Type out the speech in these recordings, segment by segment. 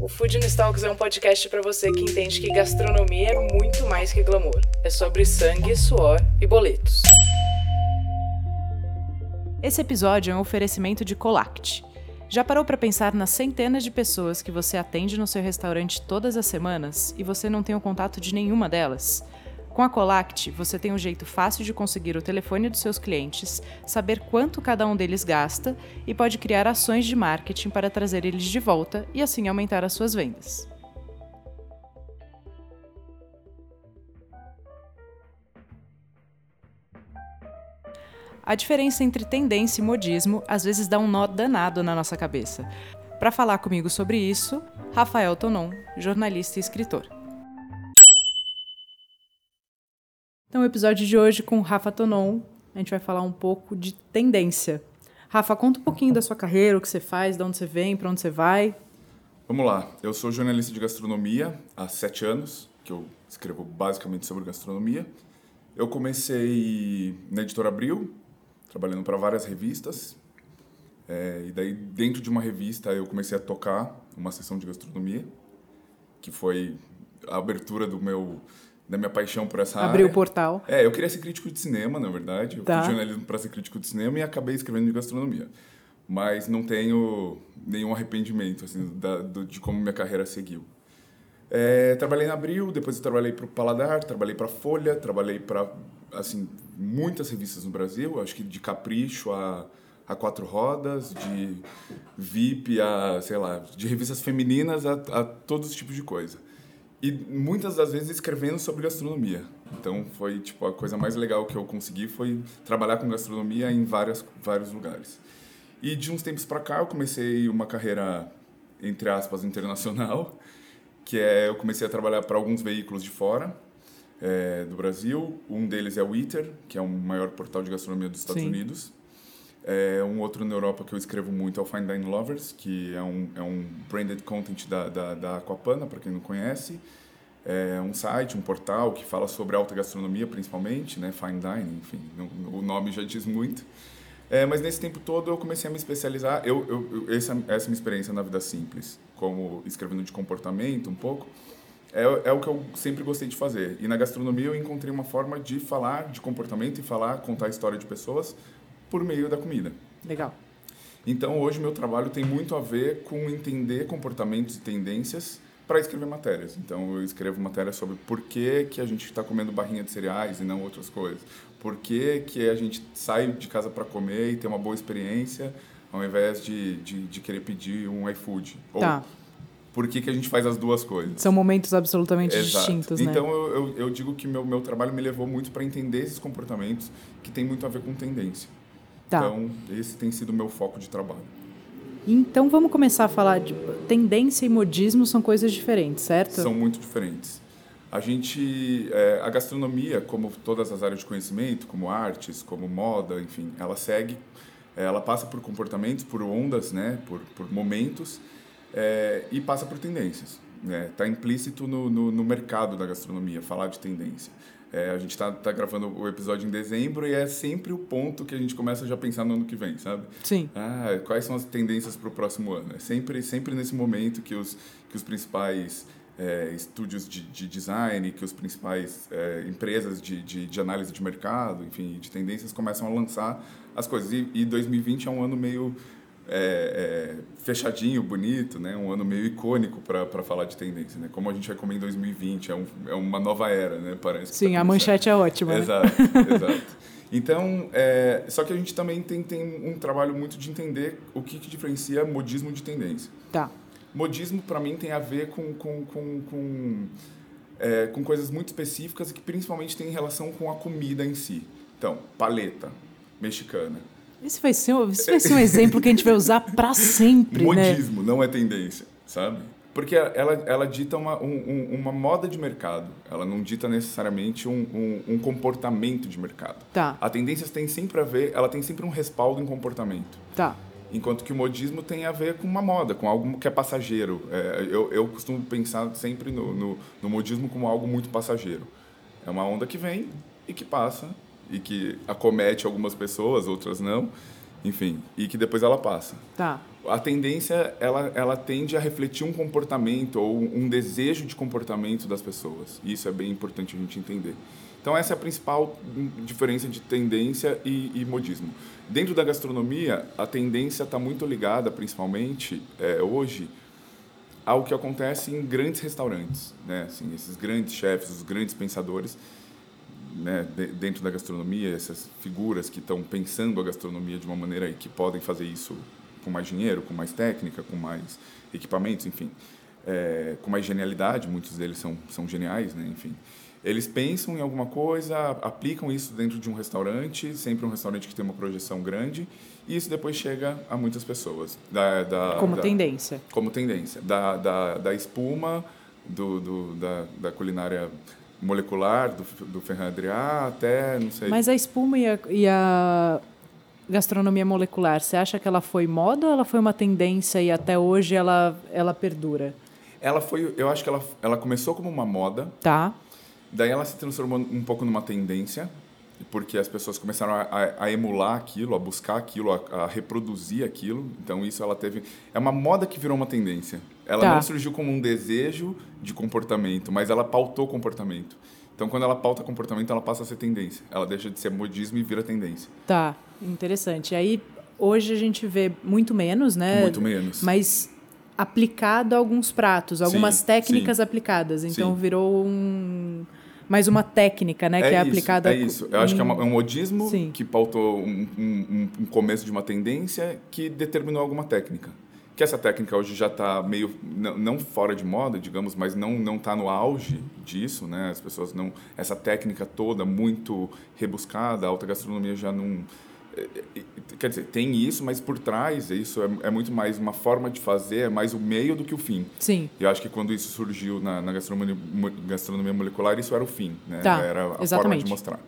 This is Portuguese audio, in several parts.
O Food Talks é um podcast para você que entende que gastronomia é muito mais que glamour. É sobre sangue, suor e boletos. Esse episódio é um oferecimento de Colact. Já parou para pensar nas centenas de pessoas que você atende no seu restaurante todas as semanas e você não tem o contato de nenhuma delas? Com a Colact, você tem um jeito fácil de conseguir o telefone dos seus clientes, saber quanto cada um deles gasta e pode criar ações de marketing para trazer eles de volta e assim aumentar as suas vendas. A diferença entre tendência e modismo às vezes dá um nó danado na nossa cabeça. Para falar comigo sobre isso, Rafael Tonon, jornalista e escritor. Então, o episódio de hoje com Rafa Tonon, a gente vai falar um pouco de tendência. Rafa, conta um pouquinho da sua carreira, o que você faz, de onde você vem, para onde você vai. Vamos lá. Eu sou jornalista de gastronomia há sete anos, que eu escrevo basicamente sobre gastronomia. Eu comecei na Editora Abril, trabalhando para várias revistas. É, e daí, dentro de uma revista, eu comecei a tocar uma sessão de gastronomia, que foi a abertura do meu da minha paixão por essa Abriu área. o portal. É, eu queria ser crítico de cinema, na verdade. Eu tá. fiz jornalismo para ser crítico de cinema e acabei escrevendo de gastronomia. Mas não tenho nenhum arrependimento assim, da, do, de como minha carreira seguiu. É, trabalhei na Abril, depois eu trabalhei para o Paladar, trabalhei para Folha, trabalhei para assim muitas revistas no Brasil, acho que de Capricho a, a Quatro Rodas, de VIP a, sei lá, de revistas femininas a, a todos os tipos de coisa. E muitas das vezes escrevendo sobre gastronomia. Então foi tipo a coisa mais legal que eu consegui foi trabalhar com gastronomia em várias, vários lugares. E de uns tempos para cá eu comecei uma carreira entre aspas internacional, que é eu comecei a trabalhar para alguns veículos de fora é, do Brasil. Um deles é o ITER, que é o maior portal de gastronomia dos Estados Sim. Unidos. É, um outro na Europa que eu escrevo muito é o Fine Dine Lovers, que é um, é um branded content da, da, da Aquapana, para quem não conhece. É um site, um portal que fala sobre alta gastronomia, principalmente, né? Fine Dining, enfim, o nome já diz muito. É, mas nesse tempo todo eu comecei a me especializar. Eu, eu, eu essa, essa é minha experiência na vida simples, como escrevendo de comportamento um pouco, é, é o que eu sempre gostei de fazer. E na gastronomia eu encontrei uma forma de falar de comportamento e falar, contar a história de pessoas por meio da comida. Legal. Então, hoje, meu trabalho tem muito a ver com entender comportamentos e tendências para escrever matérias. Então, eu escrevo matérias sobre por que, que a gente está comendo barrinha de cereais e não outras coisas. Por que, que a gente sai de casa para comer e ter uma boa experiência ao invés de, de, de querer pedir um iFood. Tá. Ou por que, que a gente faz as duas coisas. São momentos absolutamente Exato. distintos, né? Então, eu, eu, eu digo que meu, meu trabalho me levou muito para entender esses comportamentos que tem muito a ver com tendência. Tá. Então, esse tem sido o meu foco de trabalho. Então, vamos começar a falar de tendência e modismo são coisas diferentes, certo? São muito diferentes. A gente, é, a gastronomia, como todas as áreas de conhecimento, como artes, como moda, enfim, ela segue, é, ela passa por comportamentos, por ondas, né, por, por momentos, é, e passa por tendências. Está né? Tá implícito no, no, no mercado da gastronomia falar de tendência. É, a gente está tá gravando o episódio em dezembro e é sempre o ponto que a gente começa já a pensar no ano que vem, sabe? Sim. Ah, quais são as tendências para o próximo ano? É sempre, sempre nesse momento que os, que os principais é, estúdios de, de, design, que os principais é, empresas de, de, de, análise de mercado, enfim, de tendências começam a lançar as coisas. E, e 2020 é um ano meio é, é, fechadinho, bonito, né? Um ano meio icônico para falar de tendência, né? Como a gente vai comer em 2020, é, um, é uma nova era, né? Parece. Sim, tá a manchete é ótima. Exato, né? exato. Então, é, só que a gente também tem, tem um trabalho muito de entender o que, que diferencia modismo de tendência. Tá. Modismo, para mim, tem a ver com, com, com, com, é, com coisas muito específicas e que principalmente tem relação com a comida em si. Então, paleta mexicana esse vai ser, esse vai ser um exemplo que a gente vai usar para sempre, Modismo, né? não é tendência, sabe? Porque ela, ela dita uma, um, uma moda de mercado, ela não dita necessariamente um, um, um, comportamento de mercado. Tá. A tendência tem sempre a ver, ela tem sempre um respaldo em comportamento. Tá. Enquanto que o modismo tem a ver com uma moda, com algo que é passageiro. É, eu, eu costumo pensar sempre no, no, no modismo como algo muito passageiro. É uma onda que vem e que passa, e que acomete algumas pessoas, outras não, enfim, e que depois ela passa. Tá a tendência ela, ela tende a refletir um comportamento ou um desejo de comportamento das pessoas. Isso é bem importante a gente entender. Então essa é a principal diferença de tendência e, e modismo. Dentro da gastronomia, a tendência está muito ligada, principalmente é, hoje, ao que acontece em grandes restaurantes, né? Assim, esses grandes chefes, os grandes pensadores, né, dentro da gastronomia, essas figuras que estão pensando a gastronomia de uma maneira que podem fazer isso com mais dinheiro, com mais técnica, com mais equipamentos, enfim, é, com mais genialidade, muitos deles são, são geniais, né? enfim. Eles pensam em alguma coisa, aplicam isso dentro de um restaurante, sempre um restaurante que tem uma projeção grande, e isso depois chega a muitas pessoas. Da, da como da, tendência. Como tendência. Da, da, da espuma, do, do, da, da culinária molecular, do, do até, não sei... Mas a espuma e a, e a gastronomia molecular, você acha que ela foi moda ou ela foi uma tendência e até hoje ela, ela perdura? Ela foi, eu acho que ela, ela começou como uma moda. Tá. Daí ela se transformou um pouco numa tendência, porque as pessoas começaram a, a, a emular aquilo, a buscar aquilo, a, a, reproduzir aquilo. Então isso ela teve, é uma moda que virou uma tendência. Ela tá. não surgiu como um desejo de comportamento, mas ela pautou comportamento. Então, quando ela pauta comportamento, ela passa a ser tendência. Ela deixa de ser modismo e vira tendência. Tá, interessante. Aí, hoje a gente vê muito menos, né? Muito menos. Mas aplicado a alguns pratos, algumas sim, técnicas sim. aplicadas. Então, sim. virou um mais uma técnica, né, é que é isso, aplicada. É isso. Eu em... acho que é, uma, é um modismo Sim. que pautou um, um, um, começo de uma tendência que determinou alguma técnica que essa técnica hoje já está meio não, não, fora de moda, digamos, mas não não está no auge disso, né? As pessoas não essa técnica toda muito rebuscada, a alta gastronomia já não é, é, quer dizer tem isso, mas por trás isso é, é, muito mais uma forma de fazer, é mais o meio do que o fim. Sim. Eu acho que quando isso surgiu na, na gastronomia, gastronomia molecular isso era o fim, né? Tá, era a exatamente. forma de mostrar.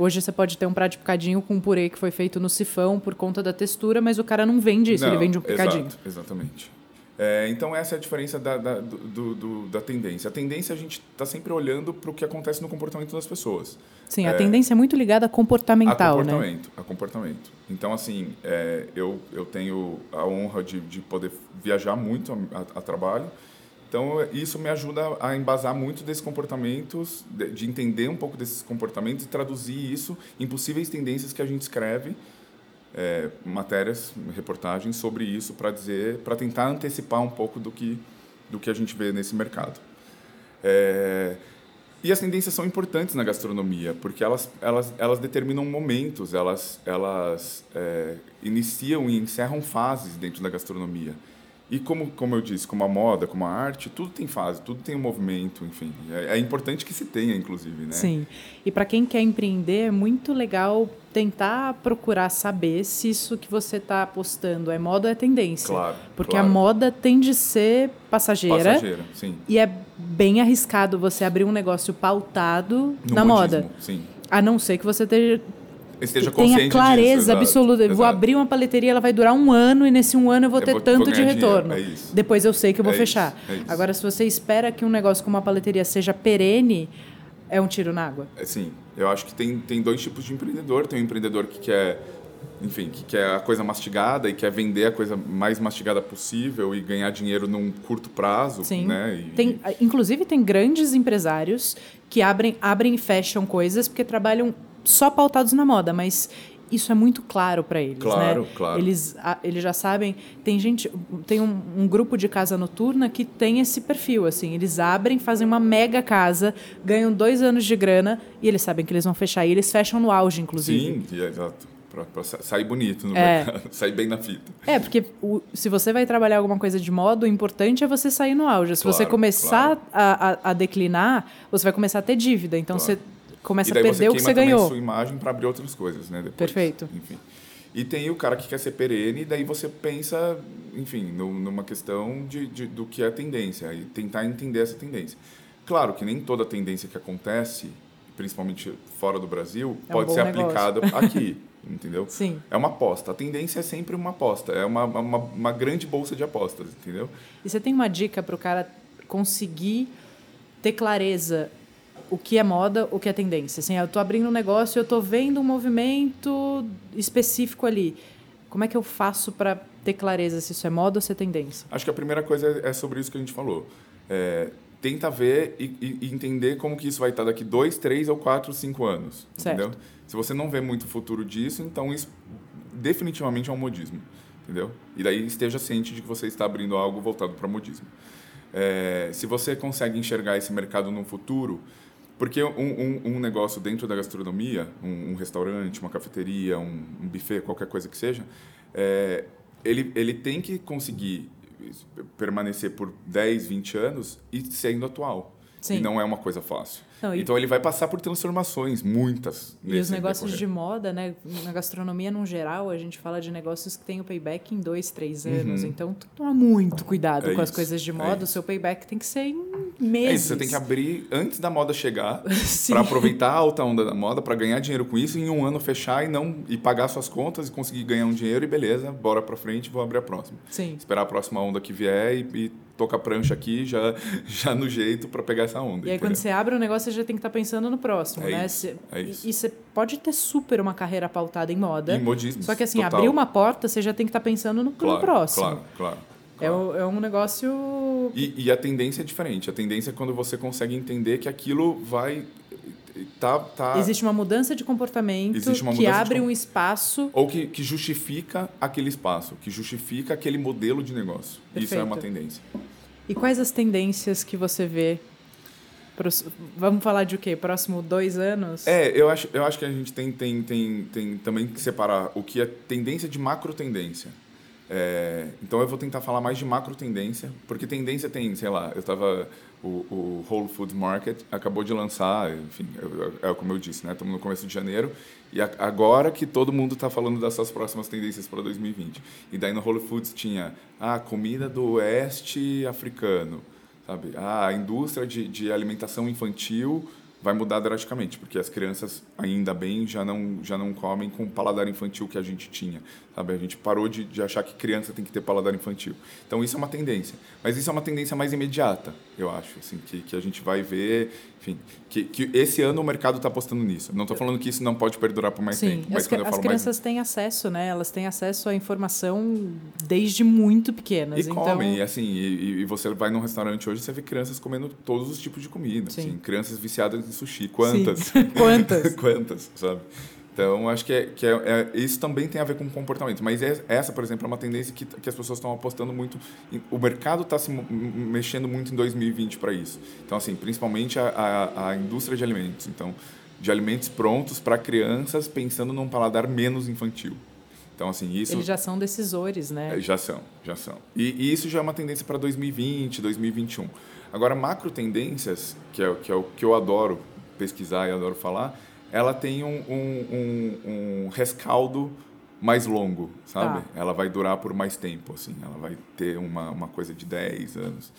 Hoje você pode ter um prato de picadinho com um purê que foi feito no sifão por conta da textura, mas o cara não vende isso, não, ele vende um picadinho. Exato, exatamente. É, então, essa é a diferença da, da, do, do, da tendência. A tendência, a gente está sempre olhando para o que acontece no comportamento das pessoas. Sim, é, a tendência é muito ligada a comportamental, a comportamento, né? A comportamento. Então, assim, é, eu, eu tenho a honra de, de poder viajar muito a, a, a trabalho. Então, isso me ajuda a embasar muito desses comportamentos, de, de, entender um pouco desses comportamentos e traduzir isso em possíveis tendências que a gente escreve, é, matérias, reportagens sobre isso para dizer, para tentar antecipar um pouco do que do que a gente vê nesse mercado. É, e as tendências são importantes na gastronomia, porque elas, elas, elas determinam momentos, elas, elas é, iniciam e encerram fases dentro da gastronomia. E como, como eu disse, como a moda, como a arte, tudo tem fase, tudo tem um movimento, enfim. É, é importante que se tenha, inclusive, né? Sim. E para quem quer empreender, é muito legal tentar procurar saber se isso que você está apostando é moda ou é tendência. Claro. Porque claro. a moda tende a ser passageira. Passageira, sim. E é bem arriscado você abrir um negócio pautado no na modismo, moda. Sim. A não ser que você esteja consciente tenha clareza disso, absoluta. Exato. Vou abrir uma paleteria, ela vai durar um ano e nesse um ano eu vou eu ter vou, tanto vou de retorno. É Depois eu sei que eu vou é fechar. Isso, é Agora, se você espera que um negócio como uma paleteria seja perene, é um tiro na água. É, sim, eu acho que tem, tem dois tipos de empreendedor. Tem um empreendedor que quer enfim, que quer a coisa mastigada e quer vender a coisa mais mastigada possível e ganhar dinheiro num curto prazo, Sim. né? E, tem, inclusive tem grandes empresários que abrem, abrem e fecham coisas porque trabalham só pautados na moda, mas isso é muito claro para eles, claro, né? Claro, Eles, eles já sabem. Tem gente, tem um, um, grupo de casa noturna que tem esse perfil, assim. Eles abrem, fazem uma mega casa, ganham dois anos de grana e eles sabem que eles vão fechar. E eles fecham no auge, inclusive. Sim, exato. Para sair bonito no é. mercado, sair bem na fita. É, porque o, se você vai trabalhar alguma coisa de moda, o importante é você sair no auge. Se claro, você começar a, a, a, declinar, você vai começar a ter dívida. Então, você começa a perder o que você ganhou. sua imagem para abrir outras coisas, né? Depois, Perfeito. Enfim. E tem o cara que quer ser perene, e daí você pensa, enfim, numa questão de, de, do que é tendência, e tentar entender essa tendência. Claro que nem toda tendência que acontece, principalmente fora do Brasil, É um pode ser negócio. aplicada aqui, entendeu? Sim. É uma aposta. A tendência é sempre uma aposta. É uma, uma, uma grande bolsa de apostas, entendeu? E você tem uma dica para o cara conseguir ter clareza o que é moda, o que é tendência? Assim, eu tô abrindo um negócio, eu tô vendo um movimento específico ali. Como é que eu faço para ter clareza se isso é moda ou se é tendência? Acho que a primeira coisa é sobre isso que a gente falou. É, tenta ver e, e- e entender como que isso vai estar daqui dois, três ou quatro, cinco anos. Certo. Entendeu? Se você não vê muito futuro disso, então isso definitivamente é um modismo. Entendeu? E daí esteja ciente de que você está abrindo algo voltado para modismo. É, se você consegue enxergar esse mercado no futuro, porque um, um, um negócio dentro da gastronomia, um, um restaurante, uma cafeteria, um, buffet, qualquer coisa que seja, é, ele, ele tem que conseguir permanecer por 10, 20 anos e sendo atual. Sim. E não é uma coisa fácil. Não, e- Então ele vai passar por transformações, muitas. E os negócios de decorrer. moda, né? Na gastronomia, no geral, a gente fala de negócios que têm o payback em dois, três anos. Então, toma muito cuidado Uhum. É com as isso, coisas de é moda. o isso. seu payback tem que ser em É meses. isso, você tem que abrir antes da moda chegar, Sim. para aproveitar a alta onda da moda, para ganhar dinheiro com isso, e em um ano fechar e não e pagar suas contas e conseguir ganhar um dinheiro e beleza, bora para frente, vou abrir a próxima. Sim. Esperar a próxima onda que vier e, e tocar prancha aqui já, já no jeito para pegar essa onda. E aí, quando entendeu? você abre o negócio, você já tem que estar pensando no próximo, É né? isso, Você- é isso. E, e você pode ter super uma carreira pautada em moda. Em modismos, Só que, assim, total. abrir uma porta, você já tem que estar pensando no, no claro, próximo. Claro, claro. É, claro. o- é um negócio. E, e a tendência é diferente. A tendência é quando você consegue entender que aquilo vai. Tá, tá, Existe uma mudança de comportamento que de abre com- um espaço. Ou que, que justifica aquele espaço, que justifica aquele modelo de negócio. Isso é uma Perfeito. tendência. E quais as tendências que você vê? Vamos falar de o quê? Próximo dois anos? É, eu acho, eu acho que a gente tem, tem, tem, tem também que separar o que é tendência de macro tendência. É, então eu vou tentar falar mais de macro tendência, porque tendência tem, sei lá, eu estava o, o Whole Foods Market acabou de lançar, enfim, é, é como eu disse, né? Estamos no começo de janeiro e a- agora que todo mundo está falando dessas próximas tendências para 2020. E daí no Whole Foods tinha a comida do oeste africano, sabe? Ah, a indústria de, de alimentação infantil vai mudar drasticamente, porque as crianças, ainda bem, já não, já não comem com o paladar infantil que a gente tinha, sabe? A gente parou de, de achar que criança tem que ter paladar infantil. Então, isso é uma tendência. Mas isso é uma tendência mais imediata, eu acho, assim, que, que a gente vai ver, enfim, que, que esse ano o mercado está apostando nisso. Não estou falando que isso não pode perdurar por mais Sim, tempo, mas as, quando eu as falo mais... crianças têm acesso, né? Elas têm acesso à informação desde muito pequenas. E então, comem, e assim, e, e você vai num restaurante hoje, você vê crianças comendo todos os tipos de comida. Sim. Assim, crianças viciadas em sushi. Quantas? Quantas? Quantas, sabe? Então, acho que, é, que é, é- isso também tem a ver com comportamento. Mas é- essa, por exemplo, é uma tendência que, que as pessoas estão apostando muito. em- o mercado está se mexendo muito em 2020 para isso. Então, assim, principalmente a, a, a indústria de alimentos. Então, de alimentos prontos para crianças pensando num paladar menos infantil. Então, assim, isso... eles já são decisores, né? É, Já são, já são. E, e isso já é uma tendência para 2020, 2021. Agora, macro tendências, que é, o- que é que eu adoro pesquisar e adoro falar, ela tem um, um, um, um rescaldo mais longo, sabe? Tá. Ela vai durar por mais tempo, assim. Ela vai ter uma, uma coisa de 10 anos.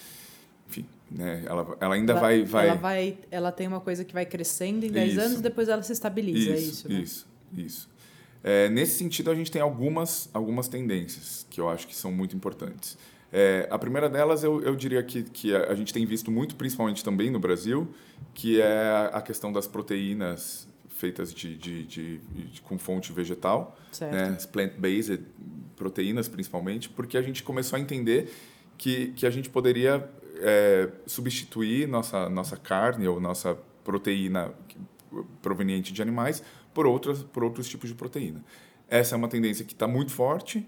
Enfim, né? Ela, ela ainda ela, vai, vai... Ela vai. Ela tem uma coisa que vai crescendo em 10 Isso. anos, depois ela se estabiliza. é isso, né? Isso, isso. É, nesse sentido, a gente tem algumas, algumas tendências que eu acho que são muito importantes. É, a primeira delas, eu, eu diria que, que a gente tem visto muito, principalmente também no Brasil, que é a questão das proteínas feitas de, de, de- de- com fonte vegetal, né? as plant-based proteínas principalmente, porque a gente começou a entender que, que a gente poderia é, substituir nossa, nossa carne ou nossa proteína proveniente de animais por outras por outros tipos de proteína. Essa é uma tendência que está muito forte.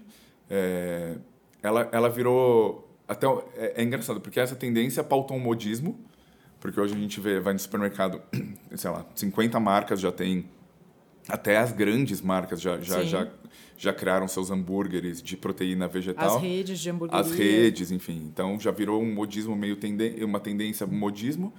é, ela, ela virou até é, é engraçado porque essa tendência pautou um modismo, porque hoje a gente vê vai no supermercado, sei lá, 50 marcas já tem até as grandes marcas já já, Sim. já, já criaram seus hambúrgueres de proteína vegetal. As redes de hamburgueria. As redes, enfim. Então já virou um modismo meio tenden uma tendência modismo.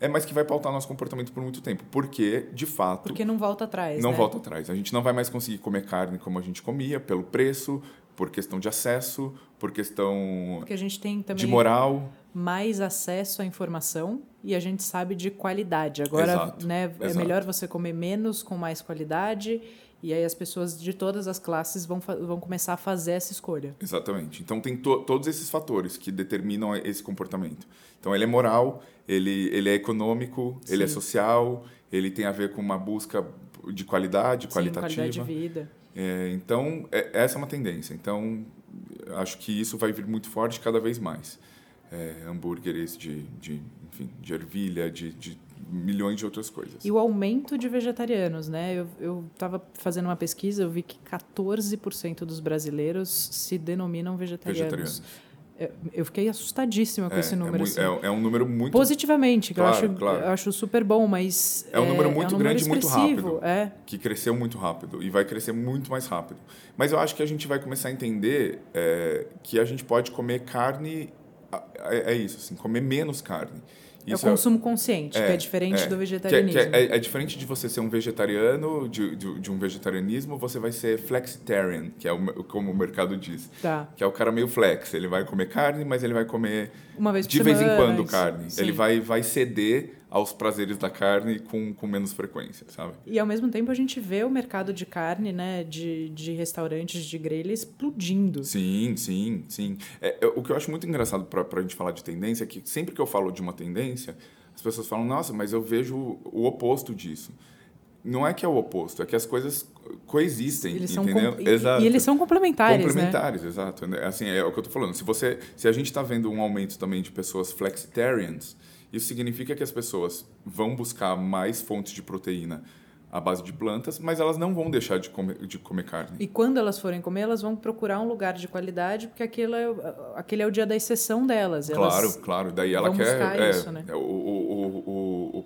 é mas que vai pautar nosso comportamento por muito tempo. Porque, de fato. Porque não volta atrás. Não né? volta atrás. A gente não vai mais conseguir comer carne como a gente comia, pelo preço, por questão de acesso, por questão Porque a gente tem também de moral. mais acesso à informação e a gente sabe de qualidade. Agora, Exato, né, é exato. melhor você comer menos com mais qualidade e aí as pessoas de todas as classes vão, vão começar a fazer essa escolha. Exatamente. Então tem to todos esses fatores que determinam esse comportamento. Então ele é moral, ele, ele é econômico, ele é Sim. social, ele tem a ver com uma busca de qualidade, Sim, qualitativa. qualidade de vida. É, então, é- essa é uma tendência. Então, acho que isso vai vir muito forte cada vez mais. É, hambúrgueres de, de, enfim, de ervilha, de, de milhões de outras coisas. E o aumento de vegetarianos, né? Eu, eu tava fazendo uma pesquisa, eu vi que 14% dos brasileiros se denominam vegetarianos. Vegetarianos. Eu- Eu fiquei assustadíssima com É, esse é número. mui- assim. é, é um número muito... Positivamente, que Claro, eu, acho, claro. eu acho super bom, mas. É um número muito é um grande e número muito rápido. É. que cresceu muito rápido e vai crescer muito mais rápido. Mas eu acho que a gente vai começar a entender é, que a gente pode comer carne, é, é isso, assim, comer menos carne. É o Isso consumo consciente, que é diferente é, do que é- vegetarianismo. que é, é- é diferente de você ser um vegetariano, de, de, de um vegetarianismo, você vai ser flexitarian, que é o, como o mercado diz. Tá. Que é o cara meio flex. Ele vai comer carne, mas ele vai comer vez de vez em semana, quando isso. carne. Sim. Ele vai, vai ceder aos prazeres da carne com, com menos frequência, sabe? E ao mesmo tempo a gente vê o mercado de carne, né, de, de restaurantes de grelha explodindo. Sim, sim, sim. É, o que eu acho muito engraçado para a gente falar de tendência é que sempre que eu falo de uma tendência, as pessoas falam, nossa, mas eu vejo o oposto disso. Não é que é o oposto, é que as coisas coexistem, Eles entendeu? com- e- E eles são complementares, né? Complementares, exato. né? Assim, é o que eu tô falando. Se, você, se a gente está vendo um aumento também de pessoas flexitarians, isso significa que as pessoas vão buscar mais fontes de proteína à base de plantas, mas elas não vão deixar de comer, de comer carne. E quando elas forem comer, elas vão procurar um lugar de qualidade, porque aquele é, o- aquele é o dia da exceção delas. Elas- Claro, claro. Daí ela quer buscar é, isso, né? é o, o, o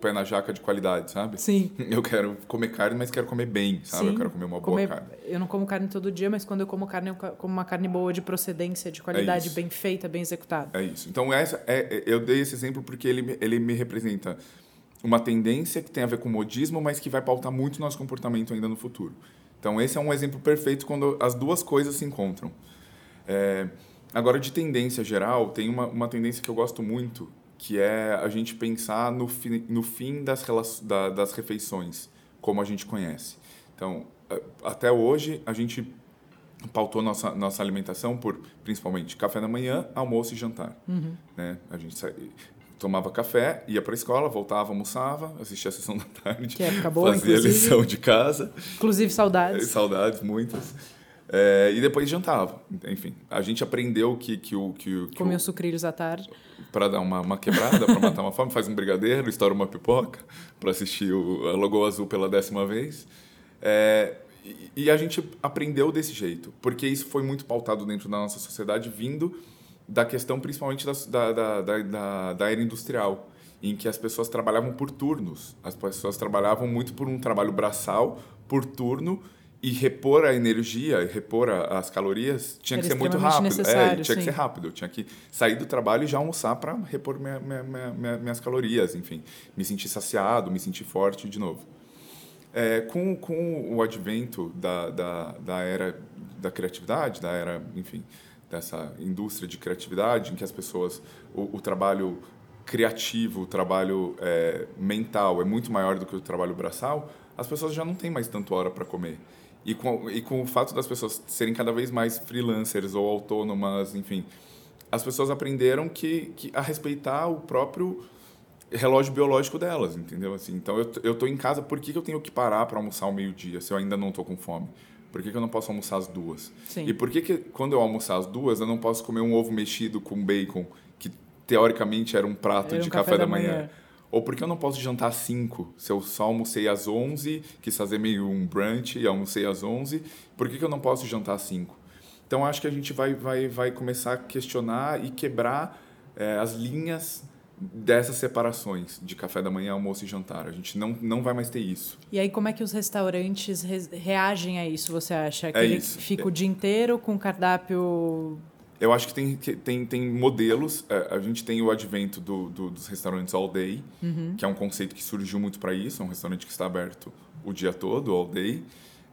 pé na jaca de qualidade, sabe? Sim. Eu quero comer carne, mas quero comer bem, sabe? Sim. Eu quero comer uma boa Comer- carne. Eu não como carne todo dia, mas quando eu como carne, eu co- como uma carne boa de procedência, de qualidade, isso. bem feita, bem executada. É isso. Então, essa é, é- eu dei esse exemplo porque ele, me- ele me representa uma tendência que tem a ver com modismo, mas que vai pautar muito nosso comportamento ainda no futuro. Então, esse é um exemplo perfeito quando as duas coisas se encontram. É, agora, de tendência geral, tem uma, uma tendência que eu gosto muito, que é a gente pensar no, fi, no fim das, da, das refeições, como a gente conhece. Então, até hoje, a gente pautou nossa, nossa alimentação por, principalmente, café da manhã, almoço e jantar. Né? A gente sa- tomava café, ia para a escola, voltava, almoçava, assistia a sessão da tarde, Que época boa, fazia inclusive. lição de casa, Inclusive, saudades. saudades muitas, É, e depois jantava. Enfim, a gente aprendeu que, que o... Que, que Comia o- os sucrilhos à tarde. para dar uma, uma quebrada, para matar uma fome, faz um brigadeiro, estoura uma pipoca para assistir o, a Lagoa Azul pela décima vez. É, e, e a gente aprendeu desse jeito, porque isso foi muito pautado dentro da nossa sociedade, vindo da questão principalmente da, da, da, da, da era industrial, em que as pessoas trabalhavam por turnos. As pessoas trabalhavam muito por um trabalho braçal, por turno, e repor a energia, repor a- as calorias, tinha Era que ser muito rápido. É, tinha que sim. ser rápido. Eu tinha que sair do trabalho e já almoçar para repor minha- minha- minha- minhas calorias, enfim. Me sentir saciado, me sentir forte de novo. É, com, com o advento da, da, da era da criatividade, da era, enfim, dessa indústria de criatividade, em que as pessoas, o, o trabalho criativo, o trabalho é, mental é muito maior do que o trabalho braçal, as pessoas já não têm mais tanto hora para comer. E com, e com o fato das pessoas serem cada vez mais freelancers ou autônomas, enfim, as pessoas aprenderam que, que a respeitar o próprio relógio biológico delas, entendeu? Assim, então eu, eu tô em casa, por que, que eu tenho que parar para almoçar ao meio-dia se eu ainda não tô com fome? Por que, que eu não posso almoçar às duas? Sim. E por que, que quando eu almoçar às duas eu não posso comer um ovo mexido com bacon, que teoricamente era um prato Era um de café café, da da manhã? manhã. Ou por que eu não posso jantar às 5? Se eu só almocei às 11, quis fazer meio um brunch e almocei às 11, por que, que eu não posso jantar às 5? Então acho que a gente vai, vai, vai começar a questionar e quebrar eh, as linhas dessas separações de café da manhã, almoço e jantar. A gente não, não vai mais ter isso. E aí, como é que os restaurantes re- reagem a isso, você acha? Que É isso. fica o dia inteiro com cardápio eu acho que tem, tem, tem modelos. É, a gente tem o advento do, do, dos restaurantes all day, uhum. que é um conceito que surgiu muito para isso. É um restaurante que está aberto o dia todo, all day,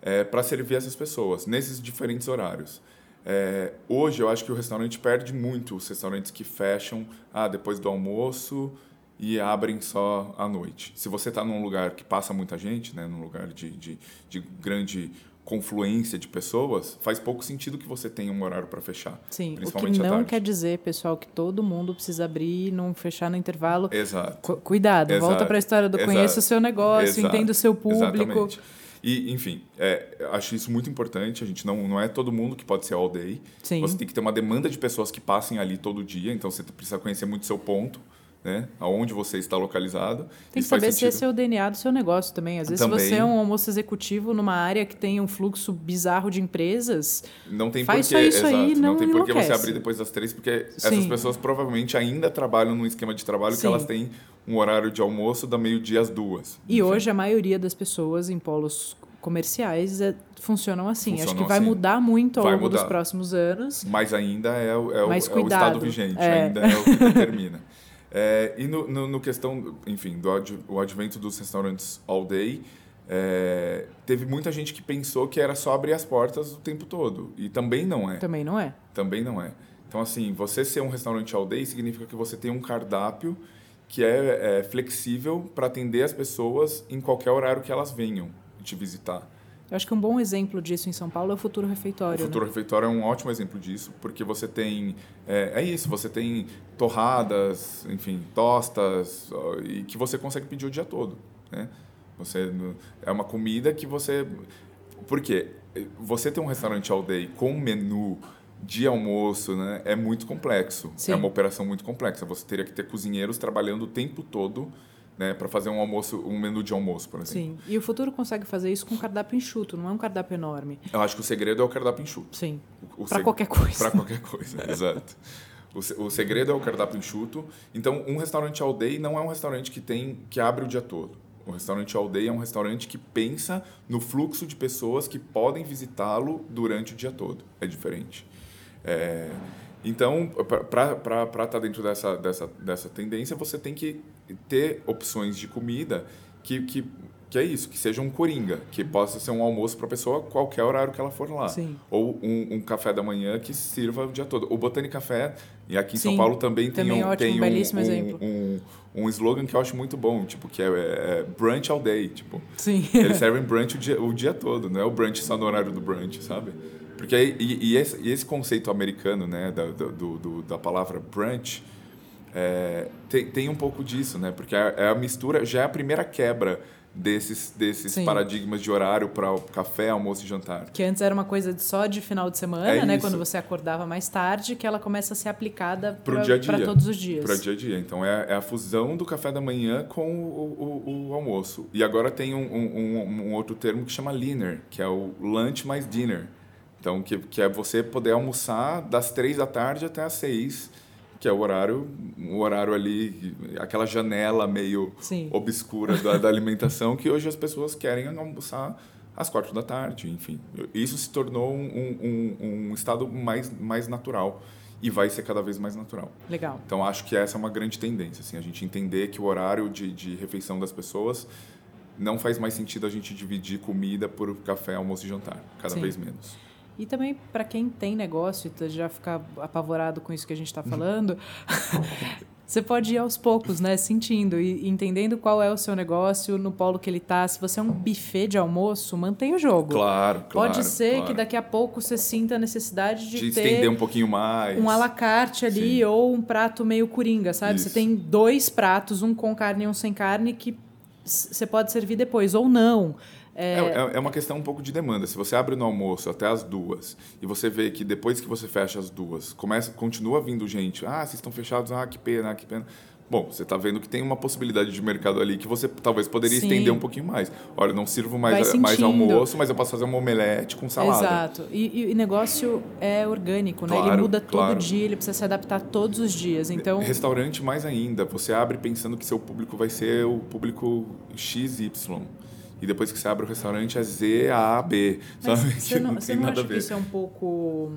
é, para servir essas pessoas, nesses diferentes horários. É, hoje, eu acho que o restaurante perde muito os restaurantes que fecham ah, depois do almoço e abrem só à noite. Se você está num lugar que passa muita gente, né, num lugar de, de, de grande confluência de pessoas, faz pouco sentido que você tenha um horário para fechar. Sim, principalmente o que não quer dizer, pessoal, que todo mundo precisa abrir e não fechar no intervalo. Exato. cuidado, Exato. volta para a história do Exato. conheça o seu negócio, Exato. entenda o seu público. Exatamente. E, enfim, é, acho isso muito importante. A gente não, não é todo mundo que pode ser all day. Sim. Você tem que ter uma demanda de pessoas que passem ali todo dia, então você precisa conhecer muito seu ponto né? Aonde você está localizado. Tem que saber se esse é o DNA do seu negócio também. Às vezes, também, se você é um almoço executivo numa área que tem um fluxo bizarro de empresas, não tem faz porquê, só isso exato, aí, não, não tem por que você abrir depois das três, porque Sim. essas pessoas provavelmente ainda trabalham num esquema de trabalho Sim. que elas têm um horário de almoço da meio-dia às duas. E Enfim. hoje a maioria das pessoas em polos comerciais é, funcionam assim. Funcionam Acho que vai assim. mudar muito ao vai longo mudar. dos próximos anos. Mas ainda é, o, é, o, é o estado vigente, é. ainda é o que determina. É, e no, no, no, questão, enfim, do ad, o advento dos restaurantes all day, é, teve muita gente que pensou que era só abrir as portas o tempo todo. E também não é. Também não é. Também não é. Então, assim, você ser um restaurante all day significa que você tem um cardápio que é, é flexível para atender as pessoas em qualquer horário que elas venham te visitar. Eu acho que um bom exemplo disso em São Paulo é o Futuro Refeitório. O Futuro né? Refeitório é um ótimo exemplo disso, porque você tem. É, é, isso, você tem torradas, enfim, tostas, e que você consegue pedir o dia todo. Né? Você, é uma comida que você. Por quê? Você ter um restaurante all day com menu de almoço né, é muito complexo. Sim. É uma operação muito complexa. Você teria que ter cozinheiros trabalhando o tempo todo né, para fazer um almoço, um menu de almoço, por exemplo. Sim. E o futuro consegue fazer isso com um cardápio enxuto, não é um cardápio enorme. Eu acho que o segredo é o cardápio enxuto. Sim. Para seg... qualquer coisa. Para qualquer coisa, exato. O, o segredo é o cardápio enxuto. Então, um restaurante all day não é um restaurante que tem que abre o dia todo. O restaurante all day é um restaurante que pensa no fluxo de pessoas que podem visitá-lo durante o dia todo. É diferente. É, então, para estar tá dentro dessa, dessa, dessa tendência, você tem que ter opções de comida que, que, que é isso, que seja um coringa, que possa ser um almoço para a pessoa qualquer horário que ela for lá. Sim. Ou um, um, café da manhã que sirva o dia todo. O Botânico Café, e aqui em Sim, São Paulo também, também tem, um, ótimo, tem um, um, um, um, slogan que eu acho muito bom, tipo, que é, é, brunch all day. Tipo, Sim. Eles servem brunch o dia, o dia todo, não é o brunch só no horário do brunch, sabe? Porque e, e, esse, e esse, conceito americano, né, da, do, do, da palavra brunch, é, tem, tem um pouco disso, né? Porque é, é a mistura, já é a primeira quebra desses, desses paradigmas de horário para café, almoço e jantar. Que antes era uma coisa só de final de semana, é né? Isso. Quando você acordava mais tarde, que ela começa a ser aplicada para todos os dias. Para dia a dia. Então é, é, a fusão do café da manhã com o, o, o almoço. E agora tem um, um, um, outro termo que chama leaner, que é o lunch mais dinner. Então, que, que é você poder almoçar das três da tarde até as seis, que é o horário, o horário ali, aquela janela meio Sim. obscura da, da alimentação, que hoje as pessoas querem almoçar às quatro da tarde, enfim. Isso se tornou um, um, um estado mais, mais natural e vai ser cada vez mais natural. Legal. Então, acho que essa é uma grande tendência, assim, a gente entender que o horário de, de refeição das pessoas não faz mais sentido a gente dividir comida por café, almoço e jantar, cada Sim. vez menos. E também para quem tem negócio e já ficar apavorado com isso que a gente está falando, você pode ir aos poucos, né? Sentindo e entendendo qual é o seu negócio, no polo que ele está. Se você é um buffet de almoço, mantenha o jogo. Claro, claro. Pode ser claro. que daqui a pouco você sinta a necessidade de, de ter estender um pouquinho mais. Um alacarte ali Sim. ou um prato meio coringa, sabe? Isso. Você tem dois pratos, um com carne e um sem carne, que você pode servir depois ou não. É... É, é... uma questão um pouco de demanda. Se você abre no almoço até as duas e você vê que depois que você fecha as duas, começa, continua vindo gente, ah, vocês estão fechados, ah, que pena, que pena. Bom, você está vendo que tem uma possibilidade de mercado ali que você talvez poderia Sim. estender um pouquinho mais. Olha, não sirvo mais, mais almoço, mas eu posso fazer uma omelete com salada. Exato. E, o negócio é orgânico, claro, né? Ele muda todo claro. dia, ele precisa se adaptar todos os dias. Então, restaurante mais ainda. Você abre pensando que seu público vai ser o público XY e depois que você abre o restaurante é Z, A, B. Mas sabe? Você não, você não acha que isso é um pouco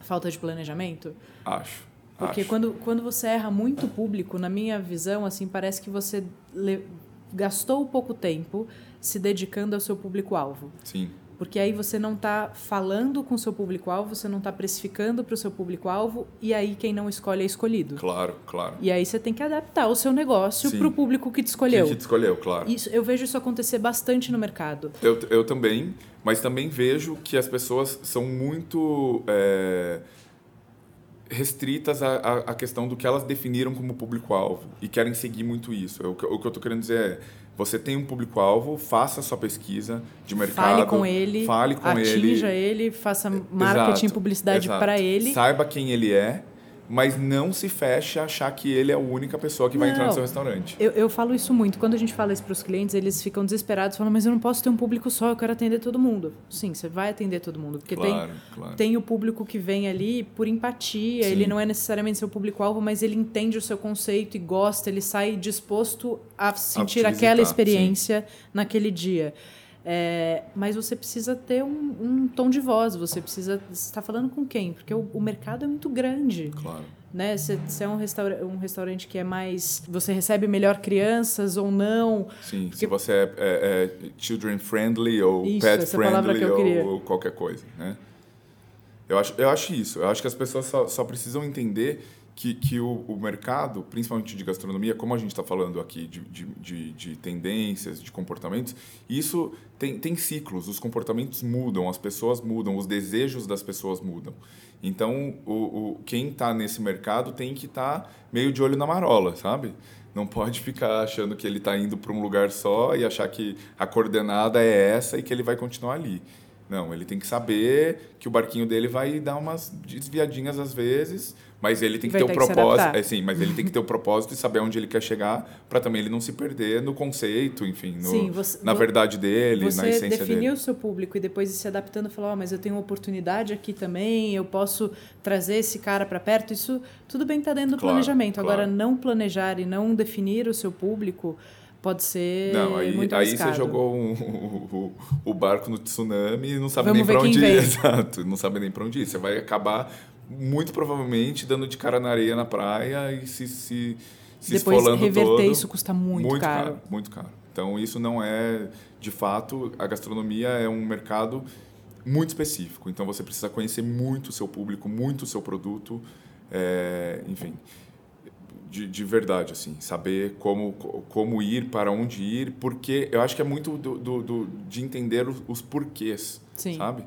Falta de planejamento? Acho. Porque acho. quando, quando você erra muito público, na minha visão, assim, parece que você le- gastou pouco tempo se dedicando ao seu público-alvo. Sim. Porque aí você não está falando com o seu público-alvo, você não está precificando para o seu público-alvo, e aí quem não escolhe é escolhido. Claro, claro. E aí você tem que adaptar o seu negócio para o público que te escolheu. Que te escolheu, claro. Isso, eu vejo isso acontecer bastante no mercado. Eu, eu também, mas também vejo que as pessoas são muito é, restritas à, à, questão do que elas definiram como público-alvo e querem seguir muito isso. Que, o que eu estou querendo dizer é, você tem um público-alvo, faça a sua pesquisa de mercado. Fale com ele, fale com atinja ele. ele, faça marketing, Exato, publicidade para ele. Saiba quem ele é, mas não se feche a achar que ele é a única pessoa que vai entrar no seu restaurante. Eu, eu falo isso muito. Quando a gente fala isso para os clientes, eles ficam desesperados, falam, mas eu não posso ter um público só, eu quero atender todo mundo. Sim, você vai atender todo mundo, porque tem, Claro, claro. tem o público que vem ali por empatia, Sim. ele não é necessariamente seu público-alvo, mas ele entende o seu conceito e gosta, ele sai disposto a sentir visitar, aquela sim. experiência naquele dia. É, mas você precisa ter um, um tom de voz, você precisa estar falando com quem? Porque o, o mercado é muito grande Claro. né? Se, se é um, restaura um restaurante que é mais. Você recebe melhor crianças ou não. Sim, se você é, é- é children friendly ou Isso, pet palavra friendly ou, ou qualquer coisa, né? Eu acho, eu acho isso. Eu acho que as pessoas só, só precisam entender que, que o, o mercado, principalmente de gastronomia, como a gente está falando aqui de, de, de, de tendências, de comportamentos, isso tem, tem ciclos. Os comportamentos mudam, as pessoas mudam, os desejos das pessoas mudam. Então, o, o, quem está nesse mercado tem que estar meio de olho na marola, sabe? Não pode ficar achando que ele está indo para um lugar só e achar que a coordenada é essa e que ele vai continuar ali. Não, ele tem que saber que o barquinho dele vai dar umas desviadinhas às vezes, mas ele tem que Vai ter o se propósito. É, sim, mas ele tem que ter o propósito e saber onde ele quer chegar para também ele não se perder no conceito, enfim, no- Sim, você- na verdade dele, na Você essência dele. o seu público e depois se adaptando e falar, ó, mas eu tenho uma oportunidade aqui também, eu posso trazer esse cara para perto. Isso tudo bem está dentro do Claro, planejamento. Agora, claro. não planejar e não definir o seu público pode ser Não, aí, muito aí você jogou um- o, o, barco no tsunami e não sabe Vamos nem para onde ir. Exato, não sabe nem para onde ir. Você vai acabar, muito provavelmente, dando de cara na areia na praia e se, se, se Depois esfolando reverter todo. isso custa muito, caro. Muito caro. Então, isso não é, de fato, a gastronomia é um mercado muito específico. Então, você precisa conhecer muito o seu público, muito o seu produto, é, enfim de, de verdade, assim, saber como, como ir, para onde ir, porque eu acho que é muito do, do, do- de entender os, os porquês, Sim. sabe?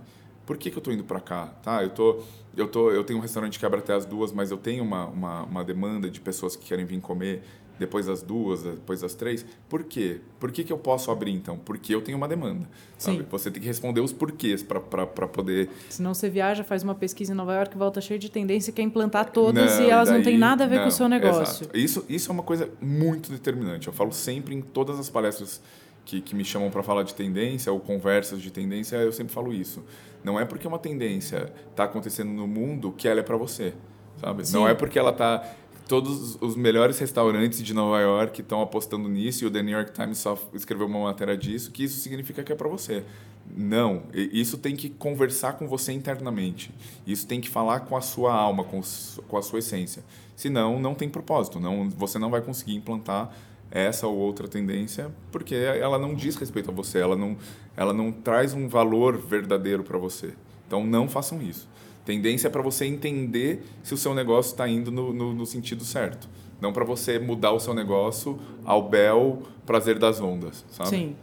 Por que, que eu tô indo para cá? Tá, eu tô, eu tô, eu tenho um restaurante que abre até as duas, mas eu tenho uma, uma, uma demanda de pessoas que querem vir comer depois das duas, depois das três. Por quê? Por que, que eu posso abrir então? Porque eu tenho uma demanda. Sabe? Sim. Você tem que responder os porquês para poder Senão você viaja, faz uma pesquisa em Nova York, volta cheio de tendência e quer implantar todas Não, e elas não daí- têm nada a ver com não, o seu negócio. exato. Isso, isso é uma coisa muito determinante. Eu falo sempre em todas as palestras que, que me chamam para falar de tendência ou conversas de tendência, eu sempre falo isso. Não é porque uma tendência está acontecendo no mundo que ela é para você, sabe? Sim. Não é porque ela está todos os melhores restaurantes de Nova York estão apostando nisso e o The New York Times só escreveu uma matéria disso que isso significa que é para você. Não, isso tem que conversar com você internamente. Isso tem que falar com a sua alma, com, com a sua essência. Senão, não tem propósito. Não, você não vai conseguir implantar essa ou outra tendência porque ela não diz respeito a você, ela não, ela não traz um valor verdadeiro para você. Então, não façam isso. Tendência é para você entender se o seu negócio está indo no, no, no sentido certo. Não para você mudar o seu negócio ao bel prazer das ondas, sabe? Sim.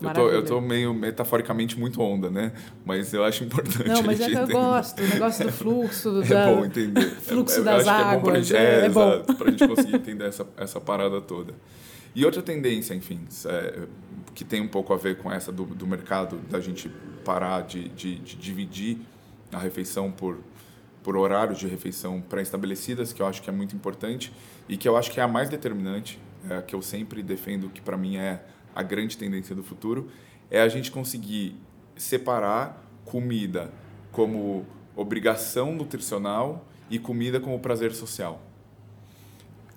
Eu tô meio metaforicamente muito onda, né? Mas eu acho importante. Não, a mas é que eu gosto. O negócio do fluxo, É da... bom entender. fluxo É- das que é bom águas, gente, é- é, é pra gente conseguir entender essa, essa parada toda. E outra tendência, enfim, é, que tem um pouco a ver com essa do, do mercado, da gente parar de, de, de dividir a refeição por, por horários de refeição pré-estabelecidas, que eu acho que é muito importante e que eu acho que é a mais determinante, é a que eu sempre defendo que para mim é a grande tendência do futuro, é a gente conseguir separar comida como obrigação nutricional e comida como prazer social.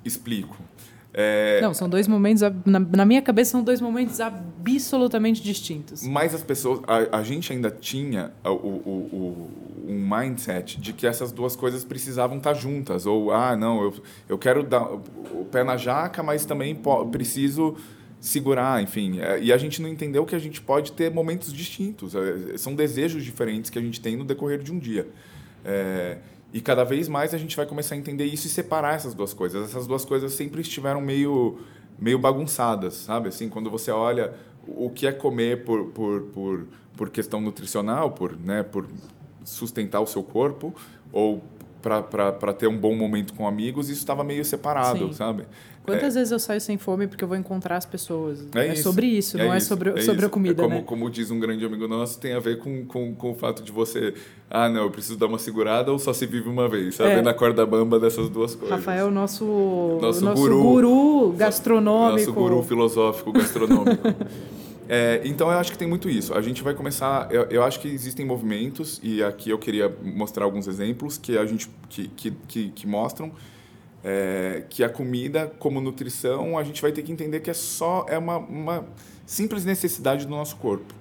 Explico. É, Não, são dois momentos, na, na, minha cabeça, são dois momentos absolutamente distintos. Mas as pessoas, a, a gente ainda tinha o, o, o, um mindset de que essas duas coisas precisavam estar juntas. Ou, ah, não, eu, eu quero dar o pé na jaca, mas também preciso segurar, enfim. É, e a gente não entendeu que a gente pode ter momentos distintos. É, são desejos diferentes que a gente tem no decorrer de um dia. É, e cada vez mais a gente vai começar a entender isso e separar essas duas coisas. Essas duas coisas sempre estiveram meio, meio bagunçadas, sabe? Assim, quando você olha o que é comer por, por, por, por questão nutricional, por, né, por sustentar o seu corpo, ou para ter um bom momento com amigos, isso estava meio separado, Sim. sabe? Quantas é, vezes eu saio sem fome porque eu vou encontrar as pessoas? É, é isso, sobre isso, é não é isso, é sobre, sobre a comida, como, né? Como diz um grande amigo nosso, tem a ver com, com, com o fato de você... Ah, não, eu preciso dar uma segurada ou só se vive uma vez, sabe? É. Na corda bamba dessas duas coisas. Rafael, nosso, nosso, nosso guru, guru gastronômico. Nosso guru filosófico gastronômico. É, então eu acho que tem muito isso. A gente vai começar. Eu, eu, acho que existem movimentos e aqui eu queria mostrar alguns exemplos que a gente que, que, que, que mostram é, que a comida como nutrição a gente vai ter que entender que é só é uma, uma simples necessidade do nosso corpo